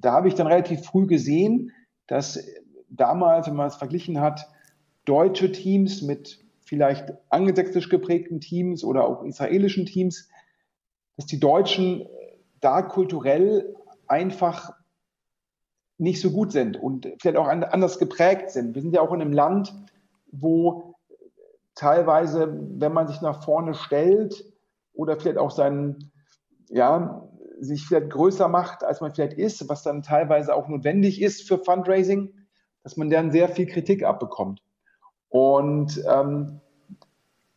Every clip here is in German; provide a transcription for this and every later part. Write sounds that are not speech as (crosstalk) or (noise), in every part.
da habe ich dann relativ früh gesehen, dass damals, wenn man es verglichen hat, deutsche Teams mit vielleicht angelsächsisch geprägten Teams oder auch israelischen Teams, dass die Deutschen da kulturell einfach nicht so gut sind und vielleicht auch anders geprägt sind. Wir sind ja auch in einem Land, wo teilweise, wenn man sich nach vorne stellt oder vielleicht auch seinen, ja, sich vielleicht größer macht, als man vielleicht ist, was dann teilweise auch notwendig ist für Fundraising, dass man dann sehr viel Kritik abbekommt. Und ähm,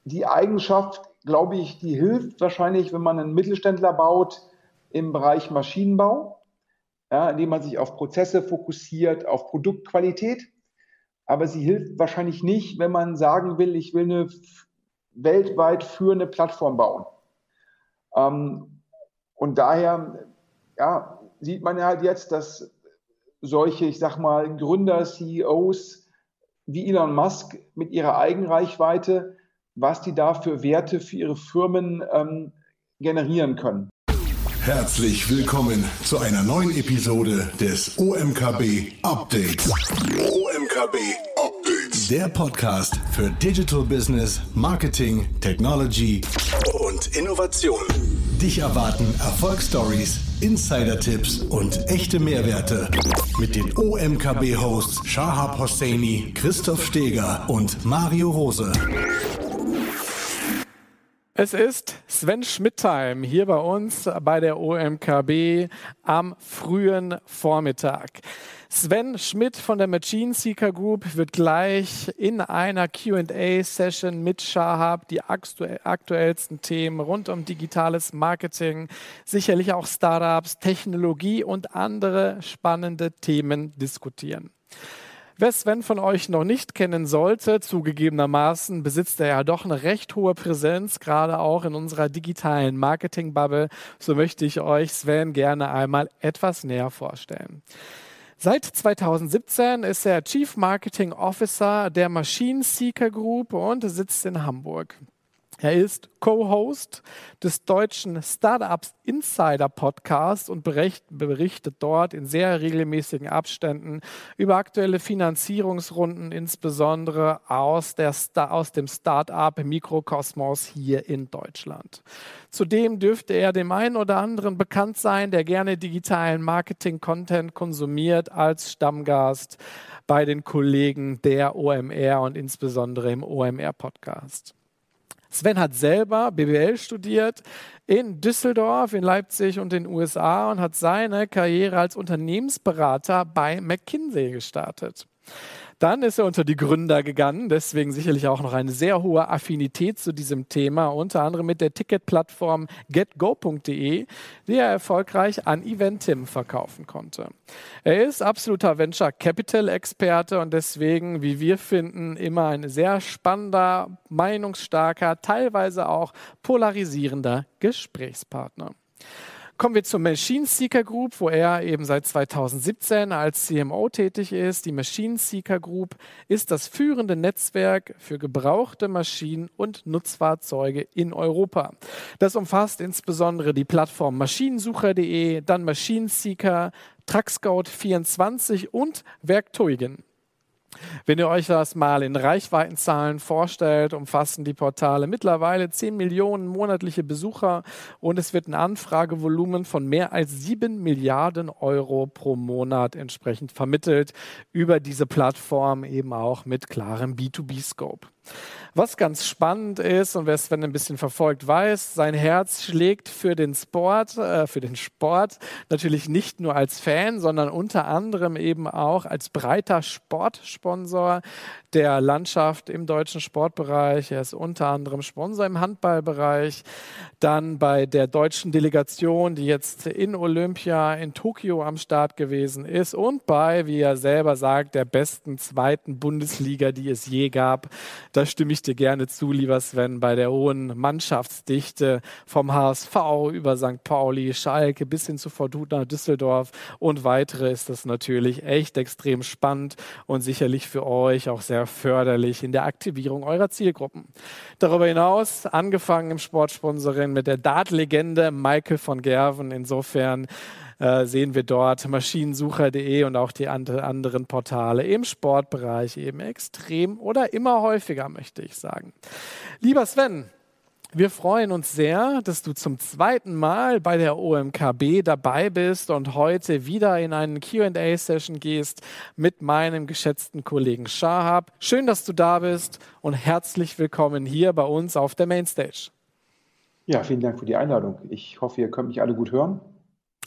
die Eigenschaft, glaube ich, die hilft wahrscheinlich, wenn man einen Mittelständler baut im Bereich Maschinenbau, ja, indem man sich auf Prozesse fokussiert, auf Produktqualität. Aber sie hilft wahrscheinlich nicht, wenn man sagen will, ich will eine weltweit führende Plattform bauen. Ähm, und daher ja, sieht man ja halt jetzt, dass solche, ich sag mal, Gründer, CEOs wie Elon Musk mit ihrer Eigenreichweite, was die da für Werte für ihre Firmen ähm, generieren können. Herzlich willkommen zu einer neuen Episode des OMKB Updates. OMKB Updates. Der Podcast für Digital Business, Marketing, Technology und Innovation. Dich erwarten Erfolgsstories, Insider-Tipps und echte Mehrwerte mit den OMKB-Hosts Shahab Hosseini, Christoph Steger und Mario Rose. Es ist Sven Schmidt-Time hier bei uns bei der OMKB am frühen Vormittag. Sven Schmidt von der Machine Seeker Group wird gleich in einer QA-Session mit Shahab die aktuellsten Themen rund um digitales Marketing, sicherlich auch Startups, Technologie und andere spannende Themen diskutieren. Wer Sven von euch noch nicht kennen sollte, zugegebenermaßen besitzt er ja doch eine recht hohe Präsenz, gerade auch in unserer digitalen Marketing-Bubble. So möchte ich euch Sven gerne einmal etwas näher vorstellen. Seit 2017 ist er Chief Marketing Officer der Machine Seeker Group und sitzt in Hamburg. Er ist Co-Host des deutschen Startups Insider Podcasts und berichtet dort in sehr regelmäßigen Abständen über aktuelle Finanzierungsrunden, insbesondere aus, der aus dem Startup Mikrokosmos hier in Deutschland. Zudem dürfte er dem einen oder anderen bekannt sein, der gerne digitalen Marketing-Content konsumiert als Stammgast bei den Kollegen der OMR und insbesondere im OMR-Podcast. Sven hat selber BWL studiert in Düsseldorf, in Leipzig und in den USA und hat seine Karriere als Unternehmensberater bei McKinsey gestartet. Dann ist er unter die Gründer gegangen, deswegen sicherlich auch noch eine sehr hohe Affinität zu diesem Thema, unter anderem mit der Ticketplattform getgo.de, die er erfolgreich an Eventim verkaufen konnte. Er ist absoluter Venture Capital Experte und deswegen, wie wir finden, immer ein sehr spannender, meinungsstarker, teilweise auch polarisierender Gesprächspartner. Kommen wir zur Machine Seeker Group, wo er eben seit 2017 als CMO tätig ist. Die Machine Seeker Group ist das führende Netzwerk für gebrauchte Maschinen und Nutzfahrzeuge in Europa. Das umfasst insbesondere die Plattform maschinensucher.de, dann Machine Seeker, Truckscout24 und Werktuigen. Wenn ihr euch das mal in Reichweitenzahlen vorstellt, umfassen die Portale mittlerweile 10 Millionen monatliche Besucher und es wird ein Anfragevolumen von mehr als 7 Milliarden Euro pro Monat entsprechend vermittelt über diese Plattform eben auch mit klarem B2B-Scope. Was ganz spannend ist und wer Sven ein bisschen verfolgt weiß, sein Herz schlägt für den Sport, äh, für den Sport natürlich nicht nur als Fan, sondern unter anderem eben auch als breiter Sportsponsor der Landschaft im deutschen Sportbereich. Er ist unter anderem Sponsor im Handballbereich, dann bei der deutschen Delegation, die jetzt in Olympia in Tokio am Start gewesen ist und bei, wie er selber sagt, der besten zweiten Bundesliga, die es je gab. Da stimme ich dir gerne zu, lieber Sven, bei der hohen Mannschaftsdichte vom HSV über St. Pauli, Schalke bis hin zu Fortuna Düsseldorf und weitere ist das natürlich echt extrem spannend und sicherlich für euch auch sehr förderlich in der Aktivierung eurer Zielgruppen. Darüber hinaus angefangen im Sportsponsoring mit der Dart-Legende Michael von Gerven. Insofern äh, sehen wir dort maschinensucher.de und auch die anderen Portale im Sportbereich eben extrem oder immer häufiger, möchte ich sagen. Lieber Sven, wir freuen uns sehr, dass du zum zweiten Mal bei der OMKB dabei bist und heute wieder in eine QA-Session gehst mit meinem geschätzten Kollegen Shahab. Schön, dass du da bist und herzlich willkommen hier bei uns auf der Mainstage. Ja, vielen Dank für die Einladung. Ich hoffe, ihr könnt mich alle gut hören.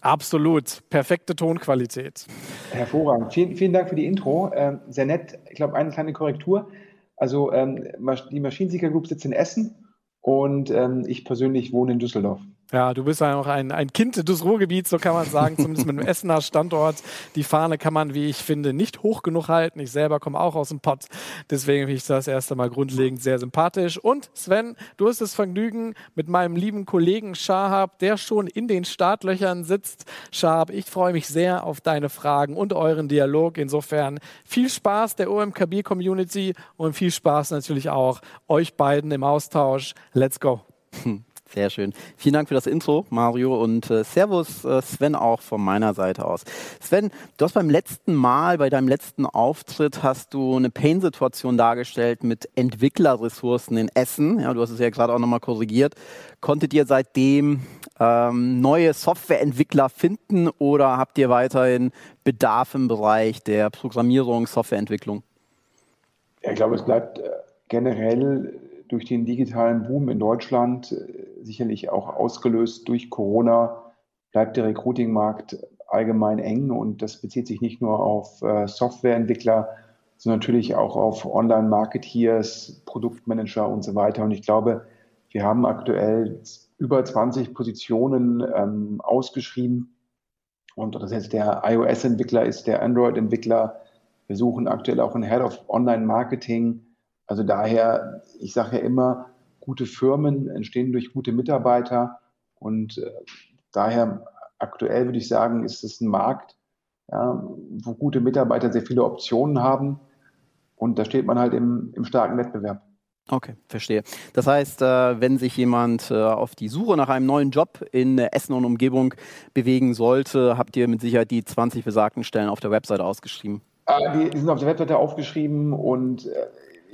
Absolut, perfekte Tonqualität. Hervorragend. Vielen, vielen Dank für die Intro. Ähm, sehr nett. Ich glaube, eine kleine Korrektur. Also ähm, die Maschinenseeker Group sitzt in Essen und ähm, ich persönlich wohne in Düsseldorf. Ja, du bist ja auch ein, ein Kind des Ruhrgebiets, so kann man sagen, zumindest mit dem Essener Standort. Die Fahne kann man, wie ich finde, nicht hoch genug halten. Ich selber komme auch aus dem Pott, deswegen finde ich das erste Mal grundlegend sehr sympathisch. Und Sven, du hast das Vergnügen mit meinem lieben Kollegen Shahab, der schon in den Startlöchern sitzt. Shahab, ich freue mich sehr auf deine Fragen und euren Dialog. Insofern viel Spaß der OMKB-Community und viel Spaß natürlich auch euch beiden im Austausch. Let's go. Hm. (laughs) Sehr schön. Vielen Dank für das Intro, Mario, und äh, Servus, äh, Sven, auch von meiner Seite aus. Sven, du hast beim letzten Mal, bei deinem letzten Auftritt, hast du eine Pain-Situation dargestellt mit Entwicklerressourcen in Essen. Ja, du hast es ja gerade auch nochmal korrigiert. Konntet ihr seitdem ähm, neue Softwareentwickler finden oder habt ihr weiterhin Bedarf im Bereich der Programmierung, Softwareentwicklung? Ja, ich glaube, es bleibt äh, generell durch den digitalen Boom in Deutschland, äh, sicherlich auch ausgelöst durch Corona, bleibt der Recruiting-Markt allgemein eng und das bezieht sich nicht nur auf äh, Softwareentwickler, sondern natürlich auch auf Online-Marketeers, Produktmanager und so weiter. Und ich glaube, wir haben aktuell über 20 Positionen ähm, ausgeschrieben. Und das heißt, der iOS-Entwickler ist der Android-Entwickler. Wir suchen aktuell auch einen Head of Online-Marketing also daher, ich sage ja immer, gute Firmen entstehen durch gute Mitarbeiter und äh, daher aktuell würde ich sagen, ist es ein Markt, ja, wo gute Mitarbeiter sehr viele Optionen haben und da steht man halt im, im starken Wettbewerb. Okay, verstehe. Das heißt, äh, wenn sich jemand äh, auf die Suche nach einem neuen Job in Essen und Umgebung bewegen sollte, habt ihr mit Sicherheit die 20 besagten Stellen auf der Webseite ausgeschrieben? Ah, die sind auf der Webseite aufgeschrieben und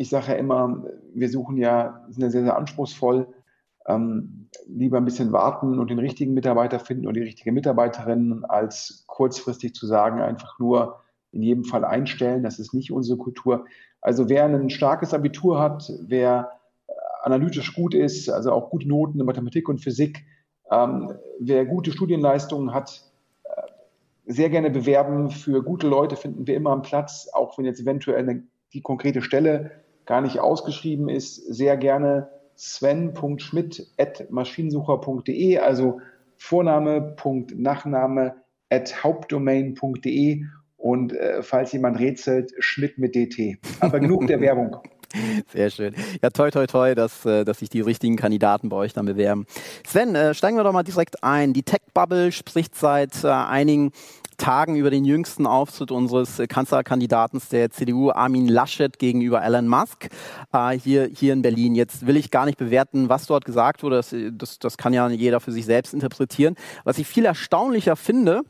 ich sage ja immer, wir suchen ja, sind ja sehr, sehr anspruchsvoll, ähm, lieber ein bisschen warten und den richtigen Mitarbeiter finden oder die richtige Mitarbeiterin, als kurzfristig zu sagen, einfach nur in jedem Fall einstellen. Das ist nicht unsere Kultur. Also wer ein starkes Abitur hat, wer äh, analytisch gut ist, also auch gute Noten in Mathematik und Physik, ähm, wer gute Studienleistungen hat, äh, sehr gerne bewerben. Für gute Leute finden wir immer einen Platz, auch wenn jetzt eventuell eine, die konkrete Stelle gar nicht ausgeschrieben ist, sehr gerne sven.schmidt.maschinensucher.de, also Vorname, Nachname at hauptdomain.de und äh, falls jemand rätselt, Schmidt mit DT. Aber genug der (laughs) Werbung. Sehr schön. Ja, toi, toi, toi, dass, äh, dass sich die richtigen Kandidaten bei euch dann bewerben. Sven, äh, steigen wir doch mal direkt ein. Die Tech-Bubble spricht seit äh, einigen Tagen über den jüngsten Auftritt unseres Kanzlerkandidaten der CDU, Armin Laschet, gegenüber Elon Musk äh, hier, hier in Berlin. Jetzt will ich gar nicht bewerten, was dort gesagt wurde. Das, das, das kann ja jeder für sich selbst interpretieren. Was ich viel erstaunlicher finde,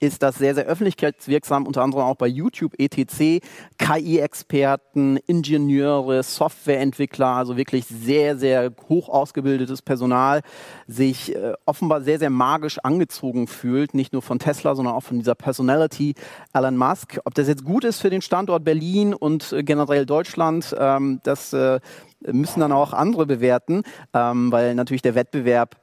ist das sehr, sehr öffentlichkeitswirksam, unter anderem auch bei YouTube, ETC, KI-Experten, Ingenieure, Softwareentwickler, also wirklich sehr, sehr hoch ausgebildetes Personal, sich äh, offenbar sehr, sehr magisch angezogen fühlt, nicht nur von Tesla, sondern auch von dieser Personality Elon Musk. Ob das jetzt gut ist für den Standort Berlin und äh, generell Deutschland, ähm, das äh, müssen dann auch andere bewerten, ähm, weil natürlich der Wettbewerb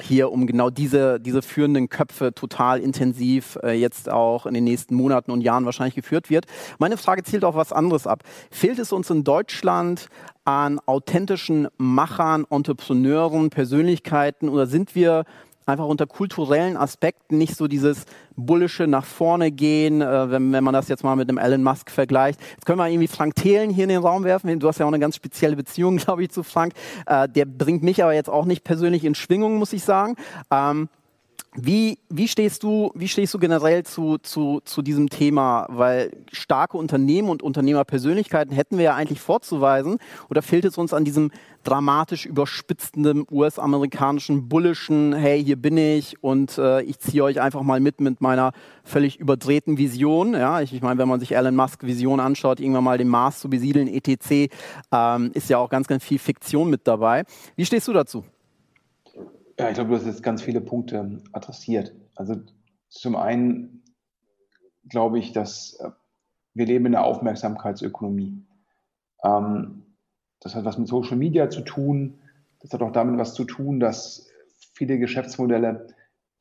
hier um genau diese, diese führenden Köpfe total intensiv äh, jetzt auch in den nächsten Monaten und Jahren wahrscheinlich geführt wird. Meine Frage zielt auf was anderes ab. Fehlt es uns in Deutschland an authentischen Machern, Entrepreneuren, Persönlichkeiten oder sind wir einfach unter kulturellen Aspekten nicht so dieses bullische nach vorne gehen, äh, wenn, wenn man das jetzt mal mit einem Elon Musk vergleicht. Jetzt können wir irgendwie Frank Thelen hier in den Raum werfen. Du hast ja auch eine ganz spezielle Beziehung, (laughs) glaube ich, zu Frank. Äh, der bringt mich aber jetzt auch nicht persönlich in Schwingung, muss ich sagen. Ähm, Wie, wie, stehst du, wie stehst du generell zu, zu, zu diesem Thema? Weil starke Unternehmen und Unternehmerpersönlichkeiten hätten wir ja eigentlich vorzuweisen. Oder fehlt es uns an diesem dramatisch überspitzenden US-amerikanischen bullischen, hey, hier bin ich und äh, ich ziehe euch einfach mal mit mit meiner völlig überdrehten Vision. Ja, ich, ich meine, wenn man sich Elon Musk Vision anschaut, irgendwann mal den Mars zu besiedeln, etc., ähm, ist ja auch ganz, ganz viel Fiktion mit dabei. Wie stehst du dazu? Ja, ich glaube, du hast jetzt ganz viele Punkte adressiert. Also zum einen glaube ich, dass äh, wir leben in einer Aufmerksamkeitsökonomie. Ähm, das hat was mit Social Media zu tun. Das hat auch damit was zu tun, dass viele Geschäftsmodelle,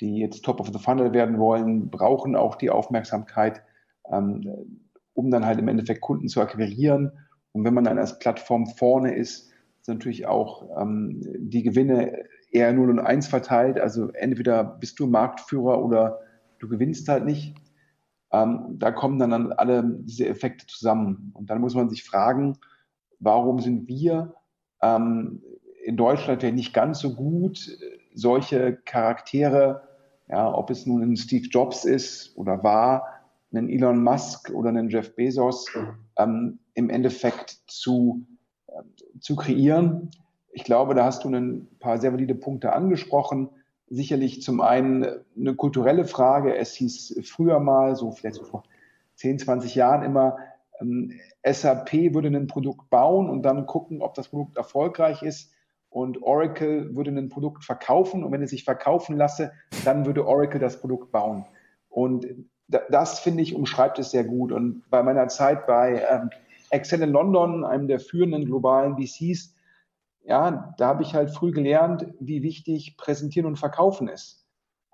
die jetzt Top of the Funnel werden wollen, brauchen auch die Aufmerksamkeit, ähm, um dann halt im Endeffekt Kunden zu akquirieren. Und wenn man dann als Plattform vorne ist, sind natürlich auch ähm, die Gewinne eher 0 und 1 verteilt. Also entweder bist du Marktführer oder du gewinnst halt nicht. Ähm, da kommen dann alle diese Effekte zusammen. Und dann muss man sich fragen, warum sind wir ähm, in Deutschland ja nicht ganz so gut, solche Charaktere, ja, ob es nun ein Steve Jobs ist oder war, einen Elon Musk oder einen Jeff Bezos, ähm, im Endeffekt zu, äh, zu kreieren ich glaube, da hast du ein paar sehr valide Punkte angesprochen. Sicherlich zum einen eine kulturelle Frage. Es hieß früher mal, so vielleicht so vor 10, 20 Jahren immer, ähm, SAP würde ein Produkt bauen und dann gucken, ob das Produkt erfolgreich ist. Und Oracle würde ein Produkt verkaufen und wenn es sich verkaufen lasse, dann würde Oracle das Produkt bauen. Und das, finde ich, umschreibt es sehr gut. Und bei meiner Zeit bei ähm, Excel in London, einem der führenden globalen VCs, ja, da habe ich halt früh gelernt, wie wichtig Präsentieren und Verkaufen ist.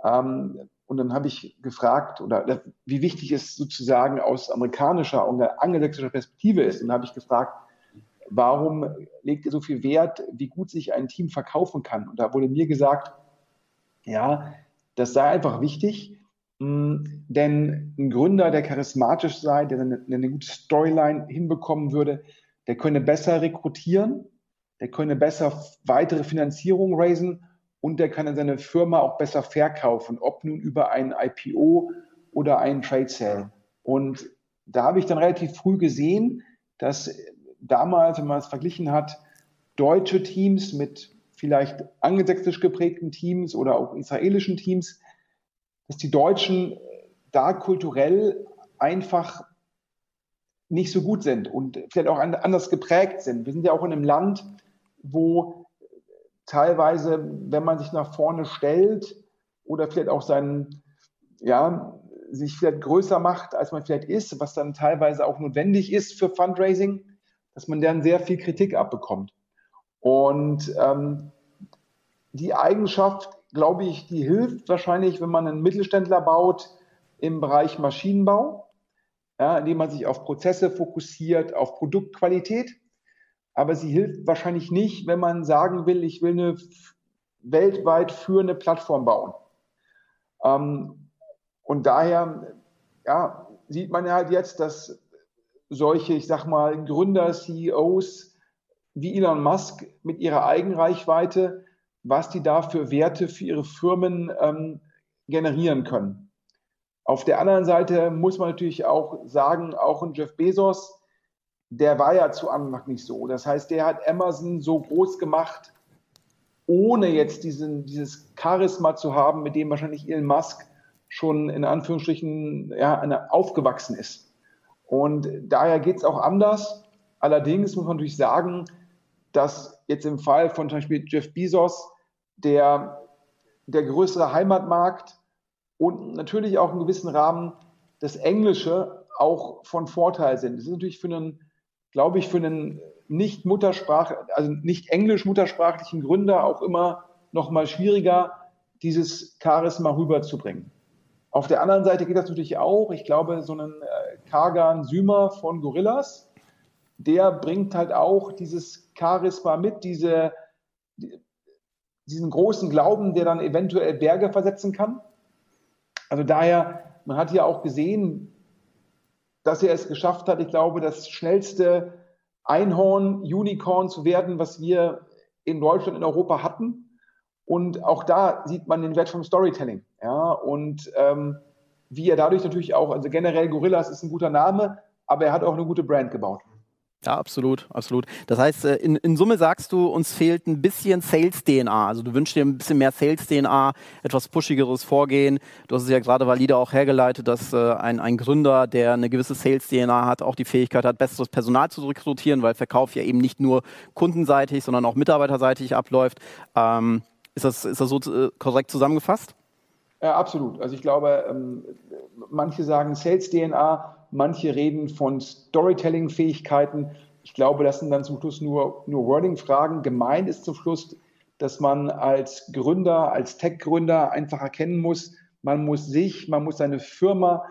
Ähm, und dann habe ich gefragt, oder wie wichtig es sozusagen aus amerikanischer und angelsächsischer Perspektive ist. Und da habe ich gefragt, warum legt ihr so viel Wert, wie gut sich ein Team verkaufen kann? Und da wurde mir gesagt, ja, das sei einfach wichtig, mh, denn ein Gründer, der charismatisch sei, der eine, eine gute Storyline hinbekommen würde, der könne besser rekrutieren der könne besser weitere Finanzierung raisen und der kann seine Firma auch besser verkaufen, ob nun über ein IPO oder einen Trade Sale. Und da habe ich dann relativ früh gesehen, dass damals, wenn man es verglichen hat, deutsche Teams mit vielleicht angelsächsisch geprägten Teams oder auch israelischen Teams, dass die Deutschen da kulturell einfach nicht so gut sind und vielleicht auch anders geprägt sind. Wir sind ja auch in einem Land, wo teilweise, wenn man sich nach vorne stellt oder vielleicht auch seinen, ja, sich vielleicht größer macht, als man vielleicht ist, was dann teilweise auch notwendig ist für Fundraising, dass man dann sehr viel Kritik abbekommt. Und ähm, die Eigenschaft, glaube ich, die hilft wahrscheinlich, wenn man einen Mittelständler baut im Bereich Maschinenbau, ja, indem man sich auf Prozesse fokussiert, auf Produktqualität aber sie hilft wahrscheinlich nicht, wenn man sagen will, ich will eine weltweit führende Plattform bauen. Ähm, und daher ja, sieht man ja halt jetzt, dass solche, ich sag mal, Gründer, CEOs wie Elon Musk mit ihrer Eigenreichweite, was die da für Werte für ihre Firmen ähm, generieren können. Auf der anderen Seite muss man natürlich auch sagen, auch ein Jeff Bezos, der war ja zu Anfang nicht so. Das heißt, der hat Amazon so groß gemacht, ohne jetzt diesen, dieses Charisma zu haben, mit dem wahrscheinlich Elon Musk schon in Anführungsstrichen ja, aufgewachsen ist. Und daher geht es auch anders. Allerdings muss man natürlich sagen, dass jetzt im Fall von zum Beispiel Jeff Bezos der, der größere Heimatmarkt und natürlich auch in gewissen Rahmen das Englische auch von Vorteil sind. Das ist natürlich für einen glaube ich, für einen nicht Muttersprach, also nicht englisch muttersprachlichen Gründer auch immer noch mal schwieriger, dieses Charisma rüberzubringen. Auf der anderen Seite geht das natürlich auch. Ich glaube, so einen äh, Kagan Sümer von Gorillas, der bringt halt auch dieses Charisma mit, diese, diesen großen Glauben, der dann eventuell Berge versetzen kann. Also daher, man hat ja auch gesehen, dass er es geschafft hat, ich glaube, das schnellste Einhorn, Unicorn zu werden, was wir in Deutschland, in Europa hatten. Und auch da sieht man den Wert vom Storytelling. Ja, und ähm, wie er dadurch natürlich auch, also generell Gorillas ist ein guter Name, aber er hat auch eine gute Brand gebaut. Ja, absolut, absolut. Das heißt, äh, in, in Summe sagst du, uns fehlt ein bisschen Sales-DNA. Also du wünschst dir ein bisschen mehr Sales-DNA, etwas pushigeres Vorgehen. Du hast es ja gerade valide auch hergeleitet, dass äh, ein, ein Gründer, der eine gewisse Sales-DNA hat, auch die Fähigkeit hat, besseres Personal zu rekrutieren, weil Verkauf ja eben nicht nur kundenseitig, sondern auch mitarbeiterseitig abläuft. Ähm, ist, das, ist das so äh, korrekt zusammengefasst? Ja, absolut. Also ich glaube, ähm, manche sagen Sales-DNA, manche reden von Storytelling-Fähigkeiten. Ich glaube, das sind dann zum Schluss nur, nur Wording-Fragen. Gemeint ist zum Schluss, dass man als Gründer, als Tech-Gründer einfach erkennen muss, man muss sich, man muss seine Firma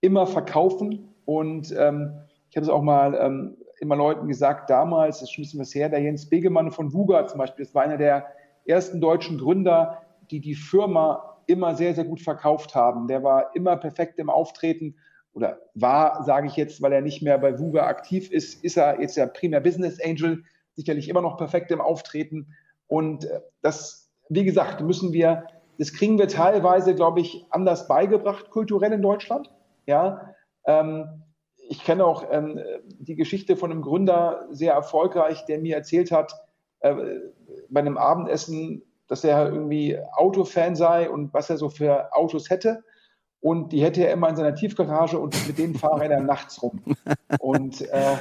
immer verkaufen. Und ähm, ich habe es auch mal ähm, immer Leuten gesagt, damals, das ist schon ein bisschen was her, der Jens Begemann von Wuga zum Beispiel, das war einer der ersten deutschen Gründer, die die Firma immer sehr, sehr gut verkauft haben. Der war immer perfekt im Auftreten oder war, sage ich jetzt, weil er nicht mehr bei Vuga aktiv ist, ist er jetzt ja primär Business Angel, sicherlich immer noch perfekt im Auftreten. Und äh, das, wie gesagt, müssen wir, das kriegen wir teilweise, glaube ich, anders beigebracht, kulturell in Deutschland. Ja, ähm, ich kenne auch ähm, die Geschichte von einem Gründer, sehr erfolgreich, der mir erzählt hat, äh, bei einem Abendessen, dass er irgendwie Autofan sei und was er so für Autos hätte und die hätte er immer in seiner Tiefgarage und mit denen fahre er dann nachts rum. (laughs) Und äh,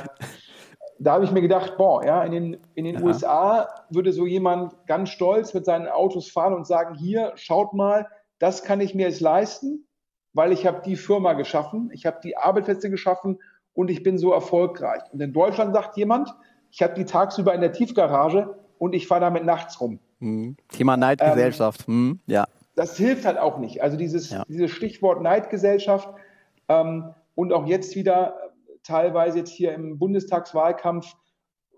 da habe ich mir gedacht, boah, ja, in den, in den USA würde so jemand ganz stolz mit seinen Autos fahren und sagen, hier, schaut mal, das kann ich mir jetzt leisten, weil ich habe die Firma geschaffen, ich habe die Arbeitsplätze geschaffen und ich bin so erfolgreich. Und in Deutschland sagt jemand, ich habe die tagsüber in der Tiefgarage und ich fahre damit nachts rum. Mhm. Thema Neidgesellschaft, ähm, mhm. ja das hilft halt auch nicht. Also dieses, ja. dieses Stichwort Neidgesellschaft ähm, und auch jetzt wieder teilweise jetzt hier im Bundestagswahlkampf,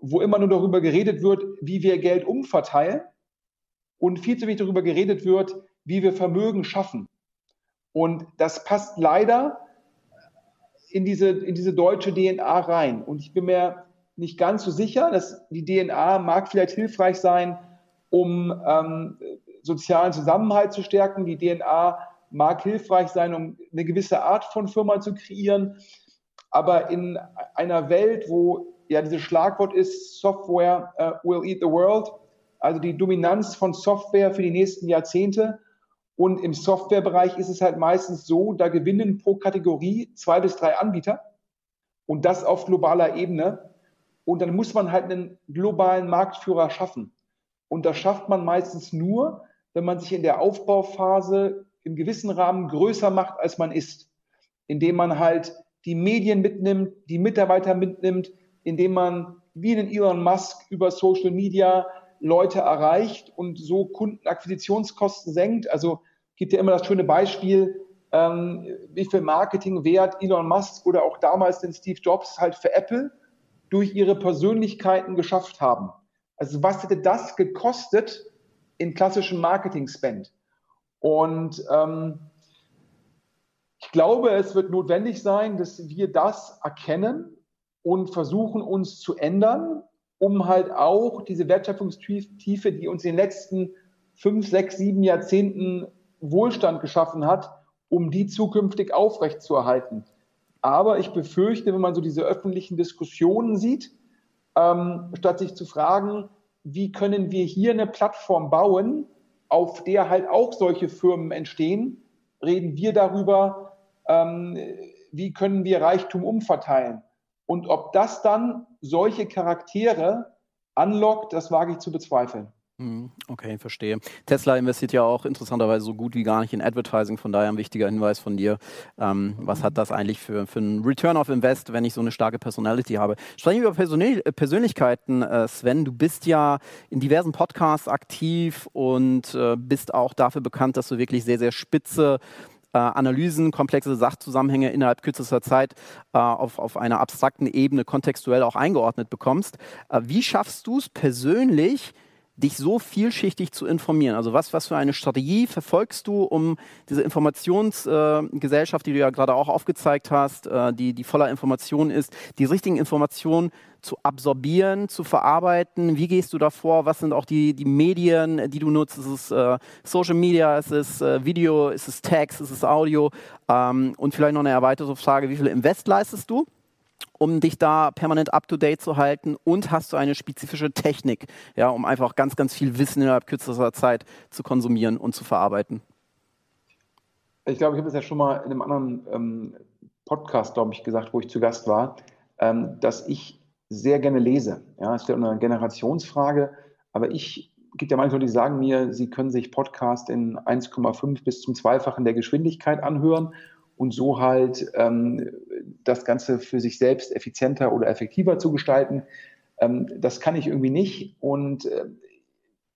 wo immer nur darüber geredet wird, wie wir Geld umverteilen und viel zu wenig darüber geredet wird, wie wir Vermögen schaffen. Und das passt leider in diese, in diese deutsche DNA rein. Und ich bin mir nicht ganz so sicher, dass die DNA mag vielleicht hilfreich sein, um ähm, sozialen Zusammenhalt zu stärken. Die DNA mag hilfreich sein, um eine gewisse Art von Firma zu kreieren. Aber in einer Welt, wo ja dieses Schlagwort ist, Software uh, will eat the world, also die Dominanz von Software für die nächsten Jahrzehnte. Und im Softwarebereich ist es halt meistens so, da gewinnen pro Kategorie zwei bis drei Anbieter und das auf globaler Ebene. Und dann muss man halt einen globalen Marktführer schaffen. Und das schafft man meistens nur, wenn man sich in der Aufbauphase im gewissen Rahmen größer macht, als man ist, indem man halt die Medien mitnimmt, die Mitarbeiter mitnimmt, indem man wie einen Elon Musk über Social Media Leute erreicht und so Kundenakquisitionskosten senkt. Also gibt ja immer das schöne Beispiel, ähm, wie viel Marketingwert Elon Musk oder auch damals den Steve Jobs halt für Apple durch ihre Persönlichkeiten geschafft haben. Also was hätte das gekostet, in klassischem Marketing-Spend. Und ähm, ich glaube, es wird notwendig sein, dass wir das erkennen und versuchen, uns zu ändern, um halt auch diese Wertschöpfungstiefe, die uns in den letzten fünf, sechs, sieben Jahrzehnten Wohlstand geschaffen hat, um die zukünftig aufrechtzuerhalten. Aber ich befürchte, wenn man so diese öffentlichen Diskussionen sieht, ähm, statt sich zu fragen, wie können wir hier eine Plattform bauen, auf der halt auch solche Firmen entstehen, reden wir darüber, ähm, wie können wir Reichtum umverteilen. Und ob das dann solche Charaktere anlockt, das wage ich zu bezweifeln. Mhm, okay, verstehe. Tesla investiert ja auch interessanterweise so gut wie gar nicht in Advertising, von daher ein wichtiger Hinweis von dir. Ähm, was hat das eigentlich für, für einen Return of Invest, wenn ich so eine starke Personality habe? Sprechen wir über Persönlich äh, Persönlichkeiten, äh, Sven. Du bist ja in diversen Podcasts aktiv und äh, bist auch dafür bekannt, dass du wirklich sehr, sehr spitze äh, Analysen, komplexe Sachzusammenhänge innerhalb kürzester Zeit äh, auf, auf einer abstrakten Ebene kontextuell auch eingeordnet bekommst. Äh, wie schaffst du es persönlich, dich so vielschichtig zu informieren? Also was, was für eine Strategie verfolgst du, um diese Informationsgesellschaft, äh, die du ja gerade auch aufgezeigt hast, äh, die, die voller Informationen ist, die richtigen Informationen zu absorbieren, zu verarbeiten? Wie gehst du davor? Was sind auch die, die Medien, die du nutzt? Ist es äh, Social Media, ist es äh, Video, ist es Text, ist es Audio? Ähm, und vielleicht noch eine erweiterte Frage, wie viel Invest leistest du? Um dich da permanent up-to-date zu halten und hast du eine spezifische Technik, ja, um einfach ganz, ganz viel Wissen innerhalb kürzester Zeit zu konsumieren und zu verarbeiten? Ich glaube, ich habe es ja schon mal in einem anderen ähm, Podcast, glaube ich, gesagt, wo ich zu Gast war, ähm, dass ich sehr gerne lese. Ja, es ist ja eine Generationsfrage, aber ich gibt ja manche Leute, die sagen mir, sie können sich Podcast in 1,5 bis zum Zweifachen der Geschwindigkeit anhören und so halt ähm, das Ganze für sich selbst effizienter oder effektiver zu gestalten. Ähm, das kann ich irgendwie nicht und äh,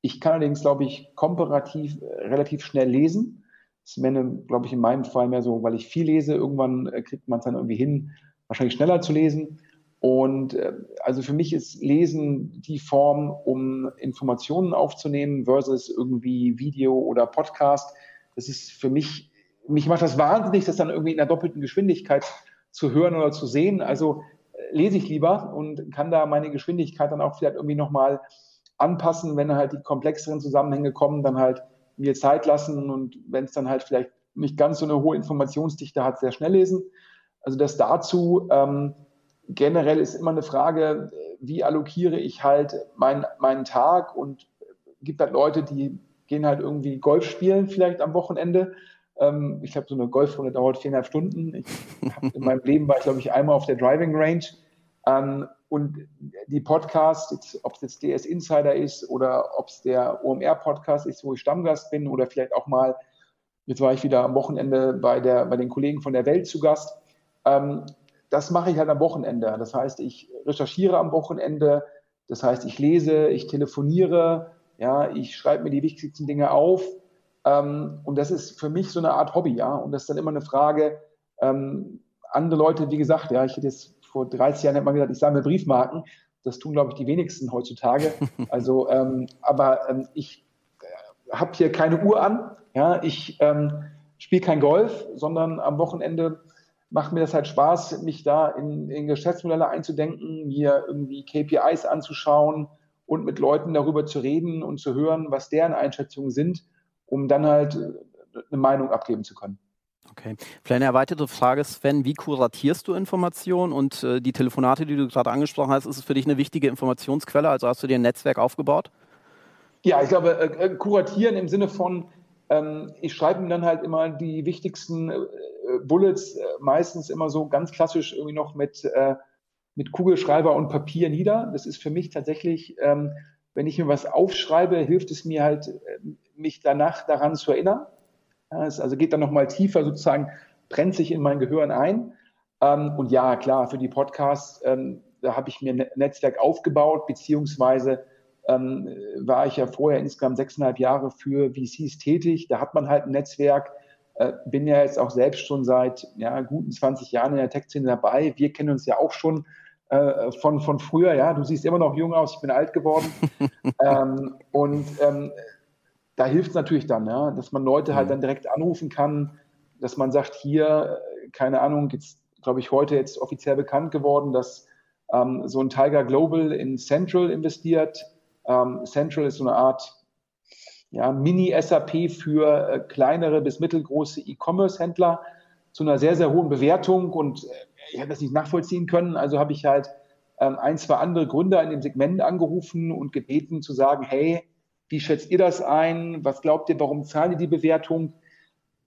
ich kann allerdings, glaube ich, komparativ äh, relativ schnell lesen. Das wäre, glaube ich, in meinem Fall mehr so, weil ich viel lese, irgendwann äh, kriegt man es dann irgendwie hin, wahrscheinlich schneller zu lesen. Und äh, also für mich ist Lesen die Form, um Informationen aufzunehmen versus irgendwie Video oder Podcast. Das ist für mich mich macht das wahnsinnig, das dann irgendwie in der doppelten Geschwindigkeit zu hören oder zu sehen. Also äh, lese ich lieber und kann da meine Geschwindigkeit dann auch vielleicht irgendwie nochmal anpassen, wenn halt die komplexeren Zusammenhänge kommen, dann halt mir Zeit lassen und wenn es dann halt vielleicht nicht ganz so eine hohe Informationsdichte hat, sehr schnell lesen. Also das dazu ähm, generell ist immer eine Frage, wie allokiere ich halt mein, meinen Tag und gibt halt Leute, die gehen halt irgendwie Golf spielen vielleicht am Wochenende ähm, ich glaube, so eine Golfrunde dauert viereinhalb Stunden. Ich in meinem (laughs) Leben war ich, glaube ich, einmal auf der Driving Range. Ähm, und die Podcasts, ob es jetzt DS Insider ist oder ob es der OMR-Podcast ist, wo ich Stammgast bin oder vielleicht auch mal, jetzt war ich wieder am Wochenende bei, der, bei den Kollegen von der Welt zu Gast. Ähm, das mache ich halt am Wochenende. Das heißt, ich recherchiere am Wochenende, das heißt, ich lese, ich telefoniere, ja, ich schreibe mir die wichtigsten Dinge auf ähm, und das ist für mich so eine Art Hobby, ja. Und das ist dann immer eine Frage, ähm, andere Leute, wie gesagt, ja, ich hätte jetzt vor 30 Jahren mal gesagt, ich sammle Briefmarken. Das tun, glaube ich, die wenigsten heutzutage. (laughs) Also, ähm, aber ähm, ich äh, habe hier keine Uhr an. Ja, ich ähm, spiele kein Golf, sondern am Wochenende macht mir das halt Spaß, mich da in, in Geschäftsmodelle einzudenken, mir irgendwie KPIs anzuschauen und mit Leuten darüber zu reden und zu hören, was deren Einschätzungen sind um dann halt äh, eine Meinung abgeben zu können. Okay. Vielleicht eine erweiterte Frage, Sven, wie kuratierst du Informationen und äh, die Telefonate, die du gerade angesprochen hast, ist es für dich eine wichtige Informationsquelle? Also hast du dir ein Netzwerk aufgebaut? Ja, ich glaube, äh, äh kuratieren im Sinne von, ähm, ich schreibe mir dann halt immer die wichtigsten äh, Bullets, äh, meistens immer so ganz klassisch irgendwie noch mit, mit Kugelschreiber und Papier nieder. Das ist für mich tatsächlich ähm, wenn ich mir was aufschreibe, hilft es mir halt, äh, mich danach daran zu erinnern. Es also geht dann nochmal tiefer sozusagen, brennt sich in mein Gehirn ein. Ähm, und ja, klar, für die Podcasts, ähm, da habe ich mir ein Netzwerk aufgebaut, beziehungsweise ähm, war ich ja vorher insgesamt sechseinhalb Jahre für VCs tätig. Da hat man halt ein Netzwerk. Äh, bin ja jetzt auch selbst schon seit ja, guten 20 Jahren in der Tech-Szene dabei. Wir kennen uns ja auch schon äh, von, von früher, ja, du siehst immer noch jung aus, ich bin alt geworden. (laughs) ähm, und ähm, da hilft es natürlich dann, ja, dass man Leute halt mhm. dann direkt anrufen kann, dass man sagt, hier, äh, keine Ahnung, jetzt, glaube ich, heute jetzt offiziell bekannt geworden, dass ähm, so ein Tiger Global in Central investiert. Ähm, Central ist so eine Art ja, Mini-SAP für äh, kleinere bis mittelgroße E-Commerce-Händler zu einer sehr, sehr hohen Bewertung und äh, ich habe das nicht nachvollziehen können. Also habe ich halt ähm, ein, zwei andere Gründer in dem Segment angerufen und gebeten zu sagen, hey, wie schätzt ihr das ein? Was glaubt ihr, warum zahlen ihr die Bewertung?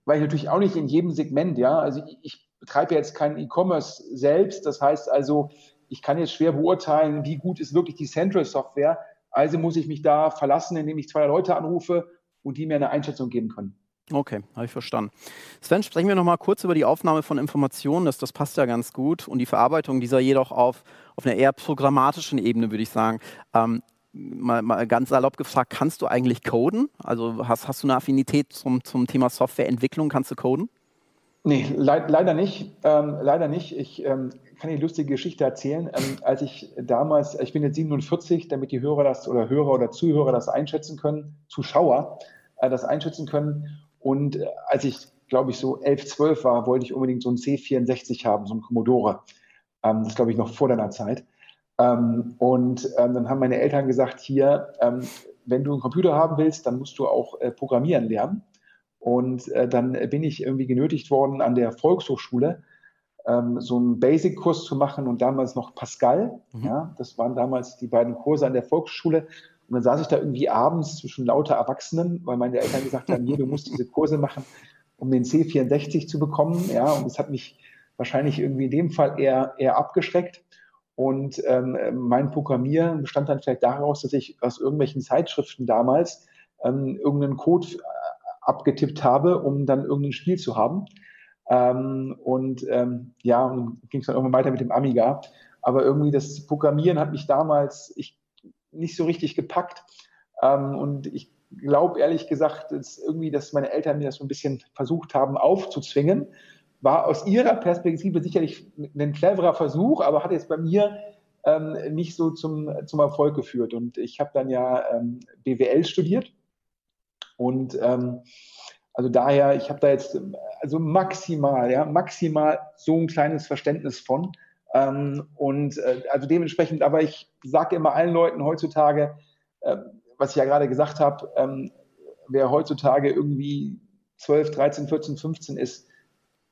Weil ich natürlich auch nicht in jedem Segment, ja, also ich, ich betreibe jetzt keinen E-Commerce selbst. Das heißt also, ich kann jetzt schwer beurteilen, wie gut ist wirklich die Central Software. Also muss ich mich da verlassen, indem ich zwei Leute anrufe und die mir eine Einschätzung geben können. Okay, habe ich verstanden. Sven, sprechen wir noch mal kurz über die Aufnahme von Informationen. Das, das passt ja ganz gut. Und die Verarbeitung dieser jedoch auf, auf einer eher programmatischen Ebene, würde ich sagen. Ähm, mal, mal, ganz salopp gefragt, kannst du eigentlich coden? Also hast, hast du eine Affinität zum, zum Thema Softwareentwicklung? Kannst du coden? Nee, le leider nicht. Ähm, leider nicht. Ich ähm, kann eine lustige Geschichte erzählen. Ähm, als ich damals, ich bin jetzt 47, damit die Hörer das oder Hörer oder Zuhörer das einschätzen können, Zuschauer äh, das einschätzen können. Und äh, als ich, glaube ich, so 11, 12 war, wollte ich unbedingt so ein C64 haben, so ein Commodore. Ähm, das glaube ich noch vor deiner Zeit. Ähm, und ähm, dann haben meine Eltern gesagt, hier, ähm, wenn du einen Computer haben willst, dann musst du auch äh, programmieren lernen. Und äh, dann bin ich irgendwie genötigt worden, an der Volkshochschule ähm, so einen Basic-Kurs zu machen und damals noch Pascal. Mhm. Ja, das waren damals die beiden Kurse an der Volkshochschule. Und dann saß ich da irgendwie abends zwischen lauter Erwachsenen, weil meine Eltern gesagt haben, nee, du musst diese Kurse machen, um den C64 zu bekommen. Ja, und das hat mich wahrscheinlich irgendwie in dem Fall eher, eher abgeschreckt. Und ähm, mein Programmieren bestand dann vielleicht daraus, dass ich aus irgendwelchen Zeitschriften damals ähm, irgendeinen Code abgetippt habe, um dann irgendein Spiel zu haben. Ähm, und ähm, ja, und ging es dann irgendwann weiter mit dem Amiga. Aber irgendwie das Programmieren hat mich damals ich, nicht so richtig gepackt. Ähm, und ich glaube ehrlich gesagt, dass irgendwie, dass meine Eltern mir das so ein bisschen versucht haben aufzuzwingen. War aus ihrer Perspektive sicherlich ein cleverer Versuch, aber hat jetzt bei mir ähm, nicht so zum, zum Erfolg geführt. Und ich habe dann ja ähm, BWL studiert und ähm, also daher, ich habe da jetzt also maximal, ja, maximal so ein kleines Verständnis von. Ähm, und äh, also dementsprechend, aber ich sage immer allen Leuten heutzutage, äh, was ich ja gerade gesagt habe, ähm, wer heutzutage irgendwie 12, 13, 14, 15 ist,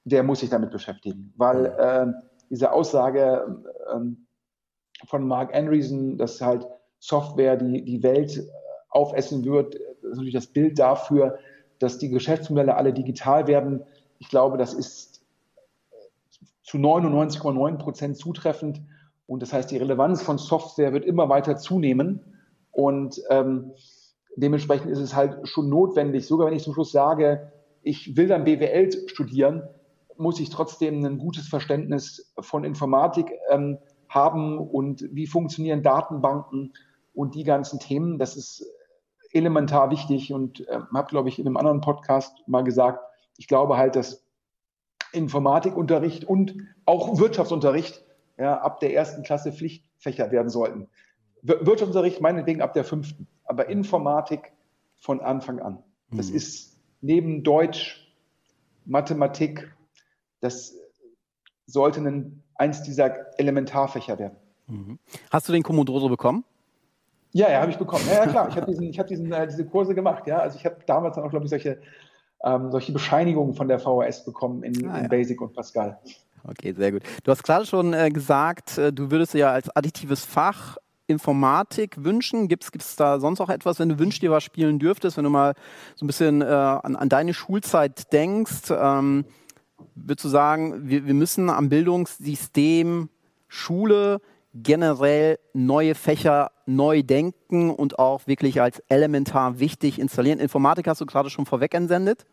der muss sich damit beschäftigen. Weil äh, diese Aussage äh, von Mark Andreessen, dass halt Software die, die Welt aufessen wird, das ist natürlich das Bild dafür, dass die Geschäftsmodelle alle digital werden. Ich glaube, das ist zu 99,9 Prozent zutreffend. Und das heißt, die Relevanz von Software wird immer weiter zunehmen. Und ähm, dementsprechend ist es halt schon notwendig, sogar wenn ich zum Schluss sage, ich will dann BWL studieren, muss ich trotzdem ein gutes Verständnis von Informatik ähm, haben und wie funktionieren Datenbanken und die ganzen Themen. Das ist elementar wichtig und äh, habe, glaube ich, in einem anderen Podcast mal gesagt, ich glaube halt, dass Informatikunterricht und auch Wirtschaftsunterricht ja, ab der ersten Klasse Pflichtfächer werden sollten. Wirtschaftsunterricht meinetwegen ab der fünften, aber Informatik von Anfang an. Das mhm. ist neben Deutsch, Mathematik, das sollte ein, eins dieser Elementarfächer werden. Mhm. Hast du den Commodore bekommen? Ja, ja, habe ich bekommen. Ja, ja klar. Ich habe diesen, ich hab diesen, äh, diese Kurse gemacht. Ja, also ich habe damals dann auch, glaube ich, solche, ähm, solche Bescheinigungen von der VHS bekommen in, ah, in ja. Basic und Pascal. Okay, sehr gut. Du hast gerade schon äh, gesagt, äh, du würdest ja als additives Fach Informatik wünschen? Gibt es da sonst auch etwas, wenn du wünschst, dir was spielen dürftest, wenn du mal so ein bisschen äh, an, an, deine Schulzeit denkst? Ähm, würdest du sagen, wir, wir müssen am Bildungssystem Schule generell neue Fächer neu denken und auch wirklich als elementar wichtig installieren. Informatik hast du gerade schon vorweg entsendet.